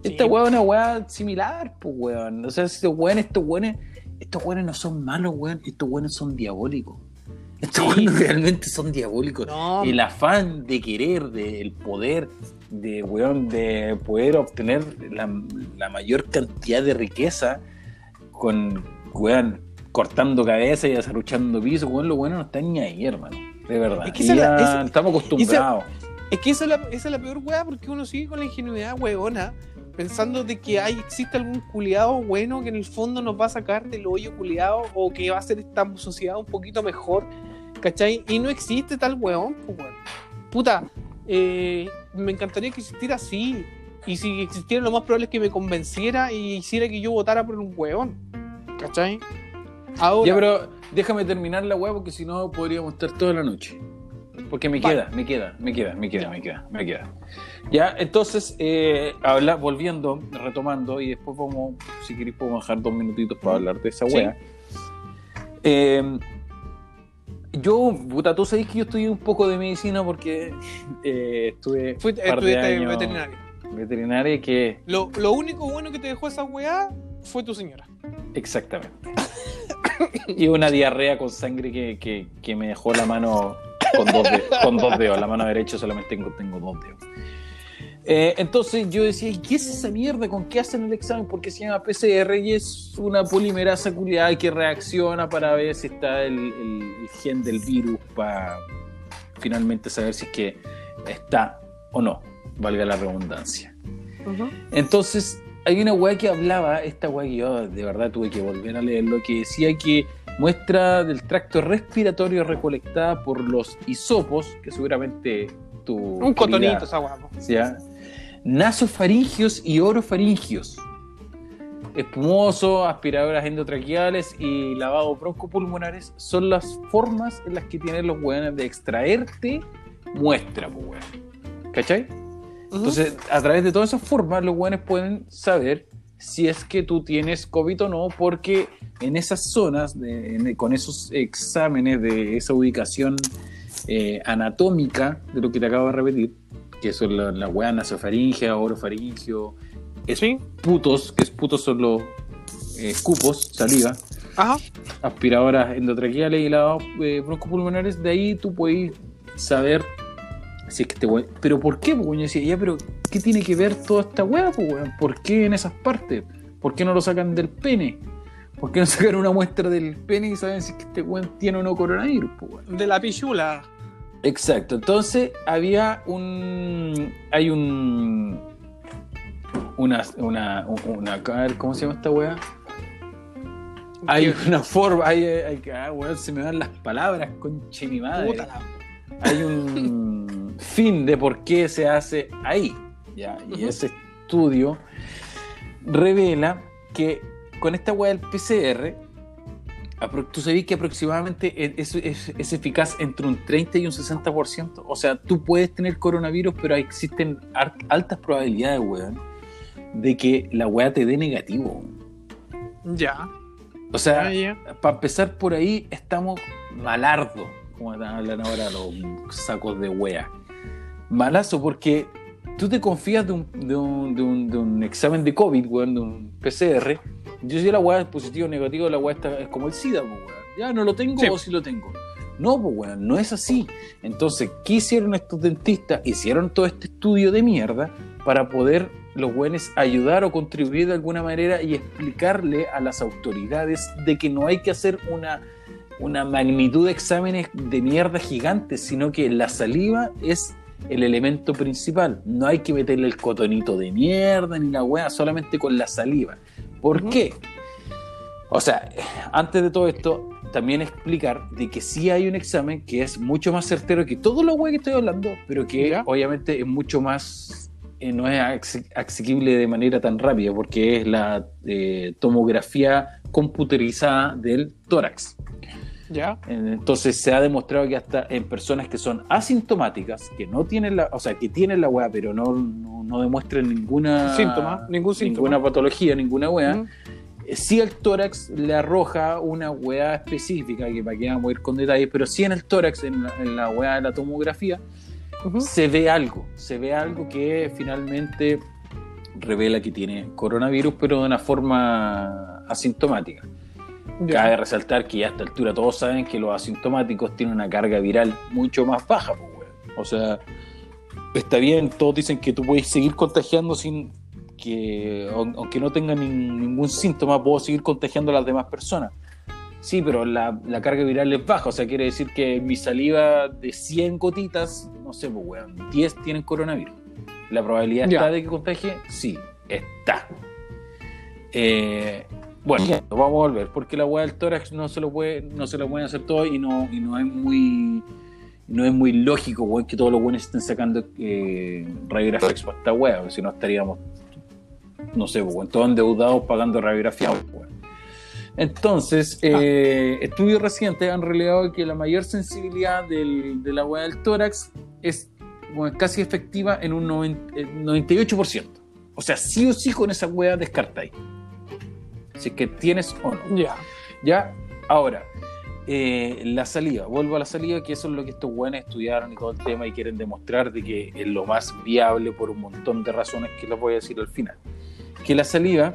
Esta Sí. weá es una weá similar, pues weón. O sea, estos weones, estos weones, estos weones no son malos, weón. Estos weones son diabólicos. Estos Sí. weones realmente son diabólicos. No, El afán de querer, del poder, de weón, de poder obtener la, la mayor cantidad de riqueza con weón cortando cabeza y desarruchando piso, weón, los buenos no están ni ahí, hermano. De verdad. Es que es esa- estamos acostumbrados. es que esa es, la, esa es la peor weá porque uno sigue con la ingenuidad weona pensando de que hay, existe algún culiado bueno que en el fondo nos va a sacar del hoyo culiado o que va a hacer esta sociedad un poquito mejor, ¿cachai? Y no existe tal weón, pues weón. Puta, eh, me encantaría que existiera así. Y si existiera, lo más probable es que me convenciera y hiciera que yo votara por un weón, ¿cachai? Ahora, Ya, pero déjame terminar la weá porque si no podríamos estar toda la noche. Porque me Vale. queda, me queda, me queda, me queda, me queda, me queda. Ya, entonces, eh, habla, volviendo, retomando, y después vamos, si queréis, podemos dejar dos minutitos para hablar de esa Sí. wea. Eh, yo, puta, tú sabes que yo estudié un poco de medicina porque eh, estuve fui, un par de años veterinario. veterinaria que Lo, lo único bueno que te dejó esa weá fue tu señora. Exactamente. y una diarrea con sangre que, que- que me dejó la mano con dos, de- con dos dedos. La mano derecha solamente tengo, tengo dos dedos. Eh, entonces yo decía, ¿y qué es esa mierda? ¿Con qué hacen el examen? Porque se llama PCR y es una polimerasa culiada que reacciona para ver si está el, el- el gen del virus para finalmente saber si es que está o no, valga la redundancia. Entonces, hay una weá que hablaba, esta weá que yo de verdad tuve que volver a leerlo, que decía que muestra del tracto respiratorio recolectada por los hisopos, que seguramente tu. Un cotonito esa weá. ¿ya? Nasofaringios y orofaringios. Espumoso, aspiradoras endotraqueales y lavado broncopulmonares son las formas en las que tienen los weones de extraerte muestra, pues Entonces, a través de todas esas formas, los buenos pueden saber si es que tú tienes COVID o no, porque en esas zonas, de- en- con esos exámenes de esa ubicación eh, anatómica de lo que te acabo de repetir, que son la, la weá nasofaringea, orofaringio, Sí. putos, que es putos son los eh, cupos, saliva, Ajá. aspiradoras endotraqueales y lavados eh, broncopulmonares, de ahí tú puedes saber es que te weón. Pero ¿por qué? Pues yo decía, ya, pero ¿qué tiene que ver toda esta weá, pues, weón? ¿Por qué en esas partes? ¿Por qué no lo sacan del pene? ¿Por qué no sacan una muestra del pene y saben si es que este weón tiene o no coronavirus, pues, weón? De la pichula. Exacto, entonces había un. Hay un. Una. una, una a ver, ¿Cómo se llama esta weá? Hay una forma. Hay, hay, ah, weón, se me van las palabras, conche mi madre. Puta la- Hay un fin de por qué se hace ahí. ¿ya? Y ese estudio revela que con esta weá del PCR, tú sabías que aproximadamente es, es- es eficaz entre un 30 y un 60%. O sea, tú puedes tener coronavirus, pero existen altas probabilidades, weón, de que la weá te dé negativo. Ya. O sea, ya. para empezar por ahí, estamos malardo, como están hablando ahora los sacos de wea. Malazo, porque tú te confías de un, de un, de un, de un examen de COVID, weón, de un PCR. Yo si la weá es positivo o negativo, la weá está- es como el SIDA, weón. Ya no lo tengo Sí. o sí lo tengo. No, pues, weón, no es así. Entonces, ¿qué hicieron estos dentistas? Hicieron todo este estudio de mierda para poder los buenos ayudar o contribuir de alguna manera y explicarle a las autoridades de que no hay que hacer una, una magnitud de exámenes de mierda gigantes, sino que la saliva es el elemento principal. No hay que meterle el cotonito de mierda ni la weá, solamente con la saliva. ¿Por qué? O sea, antes de todo esto, también explicar de que sí hay un examen que es mucho más certero que todo lo weá que estoy hablando, pero que Ya. obviamente es mucho más, eh, no es asequible de manera tan rápida, porque es la eh, tomografía computerizada del tórax. Ya. Entonces se ha demostrado que hasta en personas que son asintomáticas, que no tienen la, o sea, que tienen la weá, pero no, no, no demuestran ninguna Síntoma, ningún síntoma. ninguna patología, ninguna weá, eh, sí el tórax le arroja una weá específica, que para que vamos a ir con detalles, pero sí en el tórax, en la, en la weá de la tomografía, se ve algo, se ve algo que finalmente revela que tiene coronavirus, pero de una forma asintomática. Cabe resaltar que ya a esta altura todos saben que los asintomáticos tienen una carga viral mucho más baja, pues, weón. O sea, está bien, todos dicen que tú puedes seguir contagiando sin que, aun- aunque no tengan nin- ningún síntoma, puedo seguir contagiando a las demás personas. Sí, pero la, la carga viral es baja, o sea, quiere decir que mi saliva de 100 gotitas, no sé, pues, weón, 10 tienen coronavirus. ¿La probabilidad está de que contagie? Sí, está. Eh, bueno, vamos a volver, porque la weá del tórax no se lo puede, no se lo pueden hacer todo y no, y no es muy no es muy lógico, weón, que todos los buenos estén sacando eh, radiografías para esta weá, porque si no estaríamos, no sé, pues, weón, todos endeudados pagando radiografía, weón. Entonces, eh, estudios recientes han revelado que la mayor sensibilidad del, de la weá del tórax es bueno, casi efectiva en un 90 eh, 98%. O sea, sí o sí con esa weá descartáis. Si es que tienes o no. Ya. Ya, ahora, eh, la saliva, vuelvo a la saliva, que eso es lo que estos buenos estudiaron y todo el tema y quieren demostrar de que es lo más viable por un montón de razones que les voy a decir al final. Que la saliva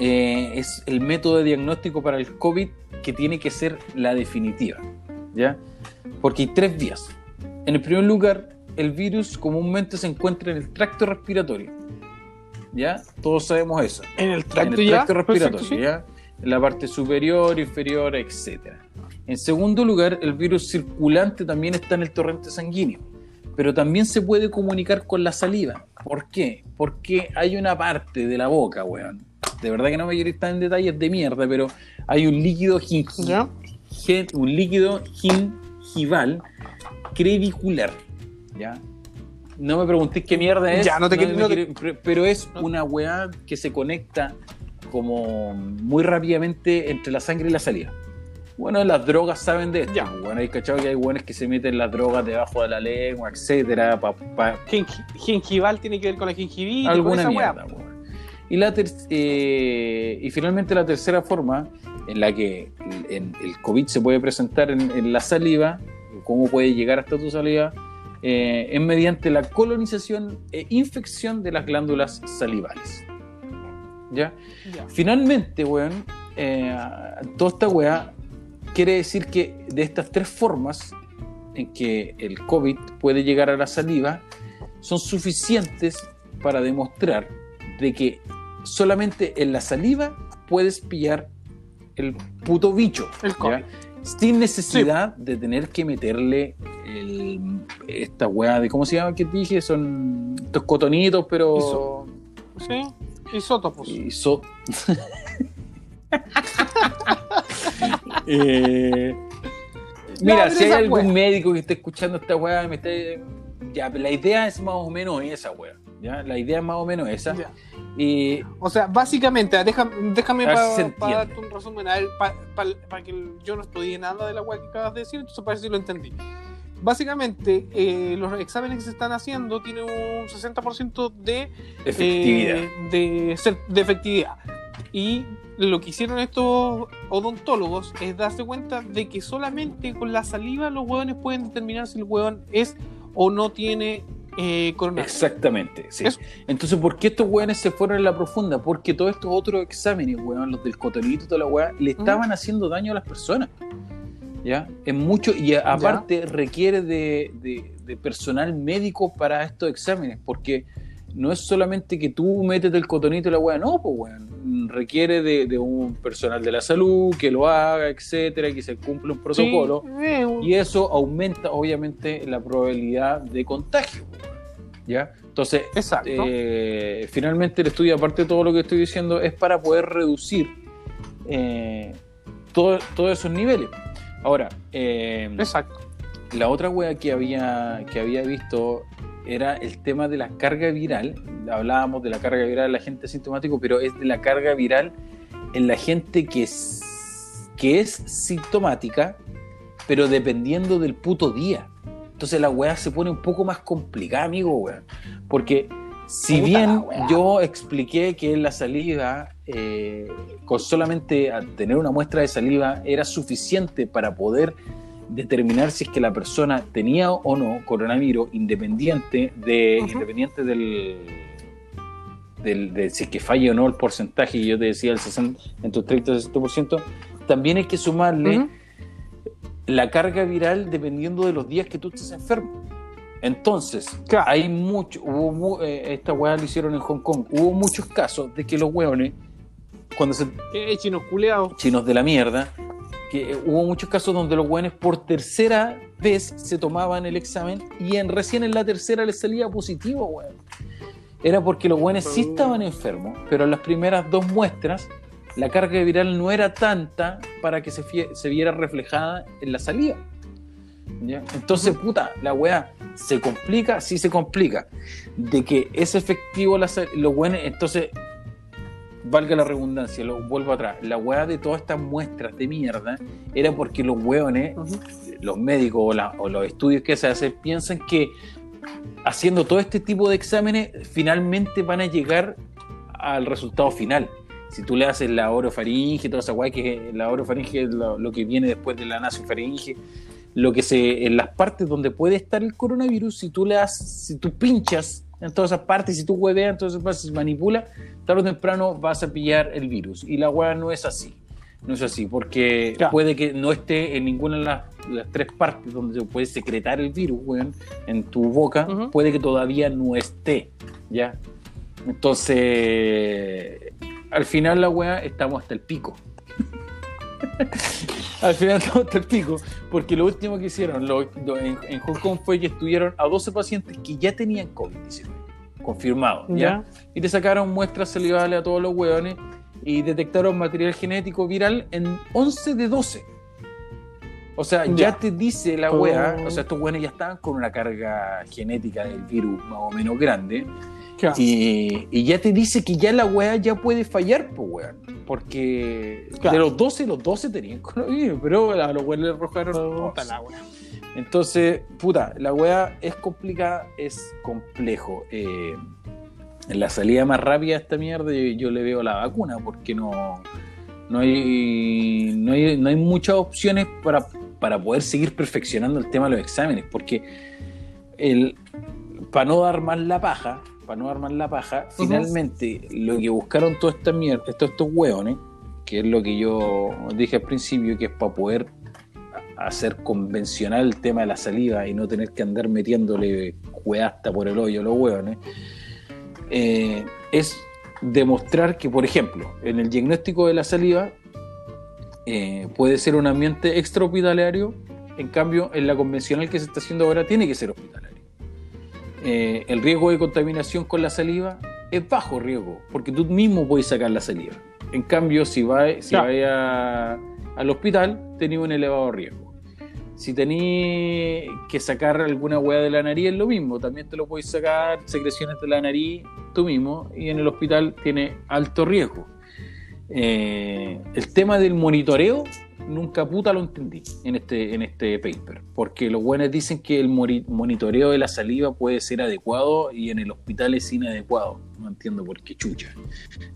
eh, es el método de diagnóstico para el COVID que tiene que ser la definitiva, ¿ya? Porque hay tres vías. En el primer lugar, el virus comúnmente se encuentra en el tracto respiratorio, ¿ya? Todos sabemos eso En el tracto en el ya. tracto respiratorio, Perfecto, sí. ¿ya? En la parte superior, inferior, etc. En segundo lugar, el virus circulante también está en el torrente sanguíneo, pero también se puede comunicar con la saliva. ¿Por qué? Porque hay una parte de la boca, weón. De verdad que no me quiero estar en detalles de mierda, pero hay un líquido gingi- Ya. gen- un líquido gingival crevicular, ¿ya? No me preguntéis qué mierda es, Ya, no te quiero- no te- quiero- pero- es una weá que se conecta como muy rápidamente entre la sangre y la saliva. Bueno, las drogas saben de esto. Ya. Bueno, hay cachado que hay buenos que se meten las drogas debajo de la lengua, etcétera, pa- Gingival tiene que ver con la gingivitis, con alguna esa mierda. weá. Y, la ter- eh, y finalmente la tercera forma en la que el, el COVID se puede presentar en, en, la saliva, cómo puede llegar hasta tu saliva, eh, es mediante la colonización e infección de las glándulas salivales. ¿Ya? Finalmente, weón, eh, toda esta weá quiere decir que de estas tres formas en que el COVID puede llegar a la saliva, son suficientes para demostrar de que solamente en la saliva puedes pillar el puto bicho. El COVID. ¿ya? Sin necesidad de tener que meterle el- esta weá de, ¿cómo se llama? que dije? Son estos cotonitos, pero... Iso- Sí, isótopos. Iso- Eh, mira, si hay algún médico que esté escuchando esta weá, me esté... Ya, la idea es más o menos esa, weá. ¿Ya? La idea es más o menos esa. Ya. Y O sea, básicamente, déjame, déjame si para darte un resumen, a ver, para que yo no estudié nada de la web que acabas de decir, entonces para ver si lo entendí. Básicamente, eh, los exámenes que se están haciendo tienen un 60% de, efectividad. eh, de, de efectividad. Y lo que hicieron estos odontólogos es darse cuenta de que solamente con la saliva los hueones pueden determinar si el hueón es o no tiene eh. Exactamente, sí. Eso. Entonces, ¿por qué estos weones se fueron en la profunda? Porque todos estos otros exámenes, weón, los del cotonito y toda la weá, le estaban haciendo daño a las personas. ¿Ya? Es mucho, y a- aparte requiere de, de- de personal médico para estos exámenes, porque no es solamente que tú metes el cotonito y la weá, no, pues weón, requiere de, de un personal de la salud que lo haga, etcétera, que se cumpla un protocolo. Sí, eh, Y eso aumenta, obviamente, la probabilidad de contagio. ¿Ya? Entonces, Exacto. eh, finalmente el estudio, aparte de todo lo que estoy diciendo, es para poder reducir eh, todo- todos esos niveles. Ahora, eh, Exacto. la otra wea que había, que había visto era el tema de la carga viral. Hablábamos de la carga viral en la gente asintomático, pero es de la carga viral en la gente que es, que es sintomática, pero dependiendo del puto día. Entonces la weá se pone un poco más complicada, amigo, weón. Porque si Puta bien weá. yo expliqué que la saliva, eh, con solamente tener una muestra de saliva, era suficiente para poder determinar si es que la persona tenía o no coronavirus, independiente de, independiente del, del- de si es que falla o no el porcentaje, y yo te decía el 60, entre el 30 y el 60%, también hay que sumarle la carga viral dependiendo de los días que tú estés enfermo. Entonces, Claro. hay mucho, hubo, mu- eh, esta weá lo hicieron en Hong Kong, hubo muchos casos de que los weones, cuando se Eh, chinos culeados. chinos de la mierda, que hubo muchos casos donde los weones por tercera vez se tomaban el examen y en, recién en la tercera les salía positivo, weón. Era porque los weones sí estaban enfermos, pero en las primeras dos muestras la carga viral no era tanta para que se, viera reflejada en la salida. ¿Ya? Entonces, puta, la weá se complica, sí se complica. De que es efectivo la los weones, entonces valga la redundancia, lo vuelvo atrás, la weá de todas estas muestras de mierda era porque los weones, los médicos o, la- o los estudios que se hacen piensan que haciendo todo este tipo de exámenes finalmente van a llegar al resultado final. Si tú le haces la orofaringe, toda esa weá que la orofaringe es lo, lo que viene después de la nasofaringe, lo que se en las partes donde puede estar el coronavirus, si tú le das, si tú pinchas en todas esas partes, si tú hueveas en todas esas partes, si manipula, tarde o temprano vas a pillar el virus. Y la weá no es así. No es así, porque puede que no esté en ninguna de las, las tres partes donde se puede secretar el virus, weón, en tu boca, puede que todavía no esté, ¿ya? Entonces, al final la weá estamos hasta el pico. al final estamos hasta el pico, porque lo último que hicieron lo- lo- en, en Hong Kong fue que estudiaron a 12 pacientes que ya tenían COVID-19, confirmado, ¿ya? Ya. y le sacaron muestras salivales a todos los hueones y detectaron material genético viral en 11 de 12. O sea, ya, Ya. te dice la Oh. wea, o sea, estos hueones ya estaban con una carga genética del virus más o menos grande Y, y ya te dice que ya la wea ya puede fallar, pues weón. Porque Claro. de los 12, los 12 tenían coronavirus, pero a los weones les arrojaron Puta 11. la wea. Entonces, puta, la weá es complicada, es complejo. Eh, en la salida más rápida de esta mierda yo, yo le veo la vacuna, porque no, No hay, no hay, no hay muchas opciones para, para poder seguir perfeccionando el tema de los exámenes, porque el, para no dar más la paja, para no dar más la paja, finalmente lo que buscaron toda esta mierda, todos estos hueones, que es lo que yo dije al principio, que es para poder hacer convencional el tema de la saliva y no tener que andar metiéndole hueasta por el hoyo a los hueones, eh, es demostrar que, por ejemplo, en el diagnóstico de la saliva eh, puede ser un ambiente extrahospitalario, en cambio, en la convencional que se está haciendo ahora tiene que ser hospitalario. Eh, el riesgo de contaminación con la saliva es bajo riesgo, porque tú mismo puedes sacar la saliva. En cambio, si vas si al hospital, tenés un elevado riesgo. Si tenés que sacar alguna hueá de la nariz, es lo mismo. También te lo puedes sacar, secreciones de la nariz, tú mismo. Y en el hospital tiene alto riesgo. Eh, el tema del monitoreo nunca puta lo entendí en este, en este paper, porque los buenos dicen que el monitoreo de la saliva puede ser adecuado y en el hospital es inadecuado. No entiendo por qué chucha.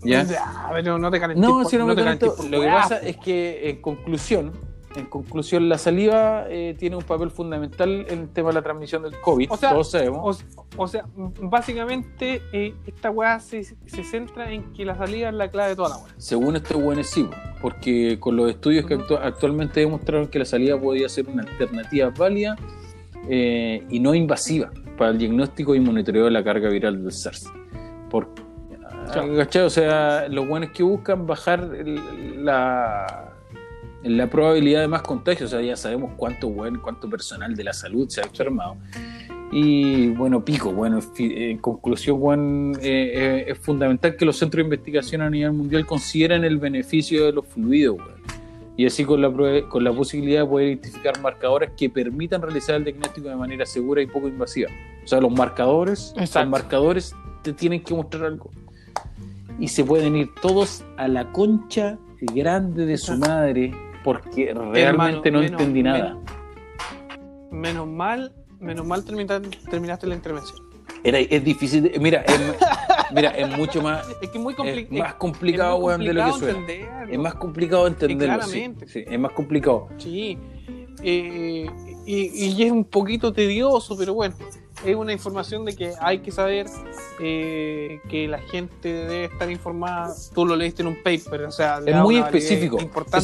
¿Ya? pero no te No, si no, me Lo que pasa es que, en conclusión, en conclusión, la saliva eh, tiene un papel fundamental en el tema de la transmisión del COVID, o sea, todos sabemos. O, sea, básicamente eh, esta weá se, se, centra en que la saliva es la clave de toda la weá. Según estos buenos sí, porque con los estudios que actualmente demostraron que la saliva podía ser una alternativa válida eh, y no invasiva para el diagnóstico y monitoreo de la carga viral del SARS. Porque, O sea, los buenos que buscan bajar la la probabilidad de más contagios. O sea, ya sabemos cuánto, bueno, cuánto personal de la salud se ha enfermado. Y bueno, pico, bueno, en conclusión, bueno, eh, eh, es fundamental que los centros de investigación a nivel mundial consideren el beneficio de los fluidos, y así con la, con la posibilidad de poder identificar marcadores que permitan realizar el diagnóstico de manera segura y poco invasiva. O sea, los marcadores, los marcadores te tienen que mostrar algo. Y se pueden ir todos a la concha grande de su madre porque realmente no entendí nada. Menos, mal, menos mal terminaste, la intervención. Era, es difícil, mira, es, mira, es mucho más, es que muy es más complicado, es de lo que suena. Es más complicado entenderlo. Sí, sí, es más complicado. Sí, eh, y, y, es un poquito tedioso, pero bueno, es una información de que hay que saber eh, que la gente debe estar informada. Tú lo leíste en un paper, o sea, es muy específico. Importante.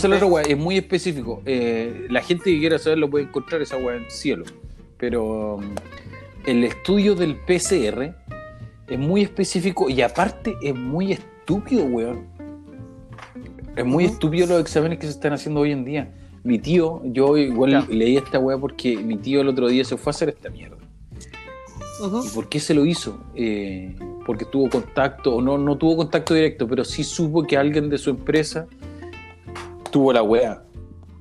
es muy específico. Eh, la gente que quiera saberlo puede encontrar esa weá en cielo. Pero um, el estudio del PCR es muy específico y aparte es muy estúpido, weón. Es muy estúpido los exámenes que se están haciendo hoy en día. Mi tío, yo igual leí esta weá porque mi tío el otro día se fue a hacer esta mierda. ¿Y por qué se lo hizo? Eh, porque tuvo contacto, o no, no tuvo contacto directo, pero sí supo que alguien de su empresa tuvo la wea.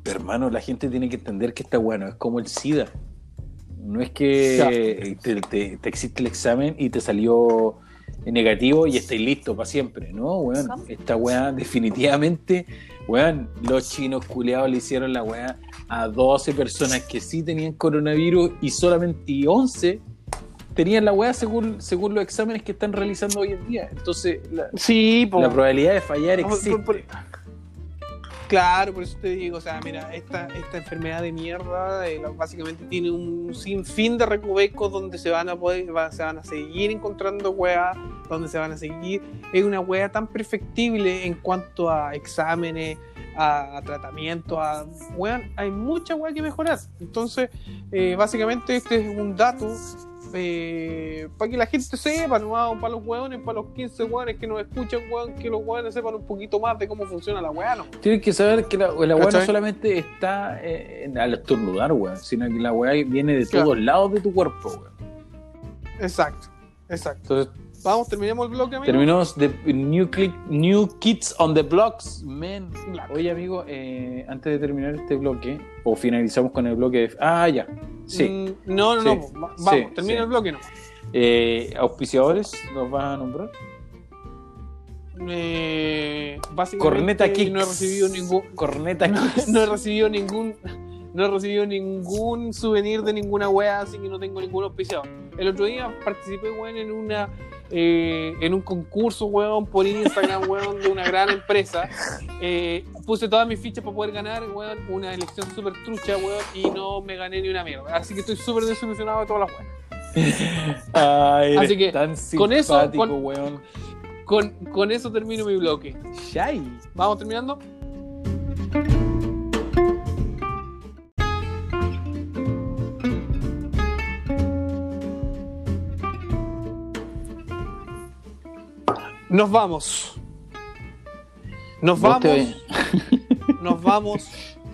Hermano, la gente tiene que entender que esta wea no es como el SIDA. No es que te, existe el examen y te salió negativo y estáis listo para siempre. No, weón. Esta weá definitivamente, weón, los chinos culeados le hicieron la weá a 12 personas que sí tenían coronavirus y solamente y 11 tenían la weá según, según los exámenes que están realizando hoy en día. Entonces, la, sí, la probabilidad de fallar existe. claro, por eso te digo, o sea, mira, esta, esta enfermedad de mierda eh, básicamente tiene un sinfín de recovecos donde se van a poder, se van a seguir encontrando weá, donde se van a seguir. Es una weá tan perfectible en cuanto a exámenes, a, tratamiento, a weá, hay mucha weá que mejorar. Entonces, eh, básicamente este es un dato eh, para que la gente sepa, ¿no? para los hueones, para los 15 hueones que nos escuchan, hueón, que los hueones sepan un poquito más de cómo funciona la hueá, ¿no? Tienen que saber que la, la no solamente está eh, al estornudar, hueón, sino que la hueá viene de todos lados de tu cuerpo, hueón. Exacto, exacto. Entonces, Vamos, terminemos el bloque, amigo. Terminamos de New, New Kids on the Blocks, men. Oye, amigo, eh, antes de terminar este bloque, o finalizamos con el bloque de... Ah, ya. Sí. Mm, no, no, no. Vamos, termina el bloque, no. Eh, ¿Auspiciadores nos vas a nombrar? Eh, básicamente Corneta Kicks. no he recibido ningún Corneta no, no he recibido ningún no he recibido ningún souvenir de ninguna wea así que no tengo ningún auspiciador el otro día participé weón en una eh, en un concurso, weón, por Instagram, weón, de una gran empresa. Eh, puse todas mis fichas para poder ganar, weón, una elección súper trucha, weón, y no me gané ni una mierda. Así que estoy súper desilusionado de todas las weas. Ay, Así que, tan con eso, con- weón. Con, con eso termino mi bloque. Shay. ¿Vamos terminando? Nos vamos. Nos vamos. Nos vamos.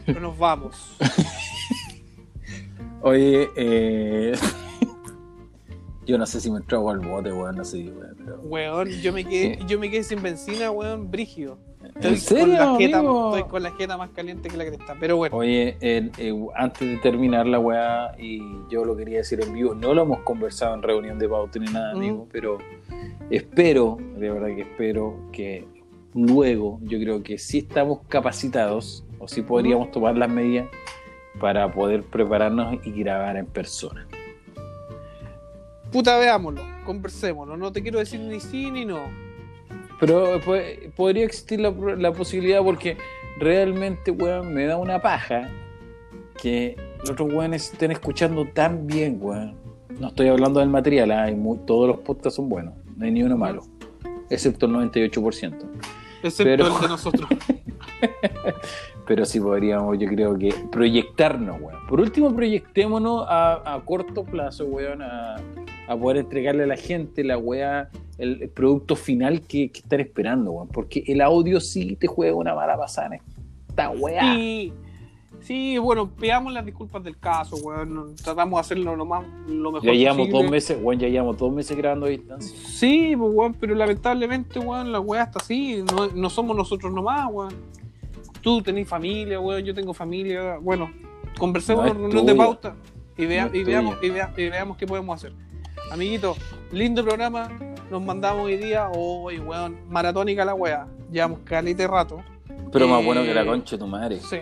pero Nos vamos. Oye, eh... yo no sé si me trago al bote, weón, no sé, weón, pero... Weón, yo me quedé, yo me quedé sin benzina, weón, brígido. Estoy ¿En serio, con la jeta, estoy con la jeta más caliente que la cresta. Pero bueno, Oye, eh, antes de terminar la weá, y yo lo quería decir en vivo, no lo hemos conversado en reunión de pauta ni nada, Mm. amigo, pero espero, de verdad que espero que luego, yo creo que sí estamos capacitados, o sí podríamos tomar las medidas para poder prepararnos y grabar en persona. puta, veámoslo, conversémoslo. No te quiero decir ni sí ni no. Pero pues, podría existir la, la posibilidad porque realmente, weón, me da una paja que los otros weones estén escuchando tan bien, weón. No estoy hablando del material, ah, hay mu- todos los podcasts son buenos, no hay ni uno malo, excepto el 98%. Excepto Pero- el de nosotros. Pero sí podríamos, yo creo que proyectarnos, weón. Por último, proyectémonos a, a corto plazo, weón, a, a poder entregarle a la gente la weá, el, el producto final que, que están esperando, weón. Porque el audio sí te juega una mala pasada en esta weá. Sí, sí, bueno, veamos las disculpas del caso, weón. Tratamos de hacerlo lo, más, lo mejor Ya llevamos posible. dos meses, weón, ya llevamos dos meses grabando a distancia. Sí, pues, weón, pero lamentablemente, weón, la weá está así. No, no somos nosotros nomás, weón. Tú tenés familia, weón, yo tengo familia. Bueno, conversemos No en reunión de pauta y, vea- No y veamos, y, vea- y veamos qué podemos hacer. Amiguito, lindo programa. Nos mandamos hoy día. Hoy, weón, maratónica la weá. Llevamos calita de rato. Pero más Eh, bueno que la concha de tu madre. Sí.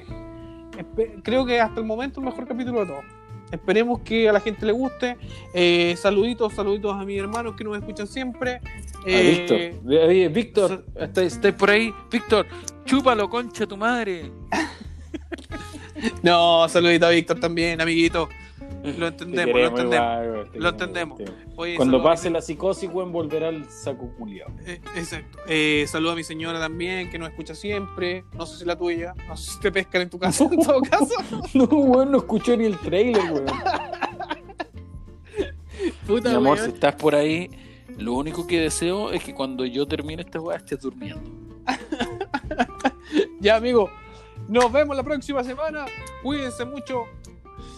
Creo que hasta el momento el mejor capítulo de todos. Esperemos que a la gente le guste. Eh, saluditos, saluditos a mis hermanos que nos escuchan siempre. A Eh, Víctor. Oye, Víctor, ¿estáis estáis por ahí? Víctor, chúpalo, concha tu madre. No, saludito a Víctor también, amiguito. Lo entendemos, Te lo entendemos. Lo entendemos. Oye, Cuando pase la psicosis, weón, volverá al saco culiao. eh, exacto. Eh, saludo a mi señora también, que nos escucha siempre. No sé si la tuya. No sé si te pescan en tu casa, en todo caso. No, weón, no escuchó ni el trailer, weón. Puta, Mi amor, weón. si estás por ahí, lo único que deseo es que cuando yo termine esta weá estés durmiendo. Ya, amigo. Nos vemos la próxima semana. Cuídense mucho.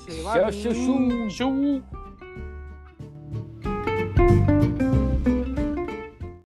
小小树，树。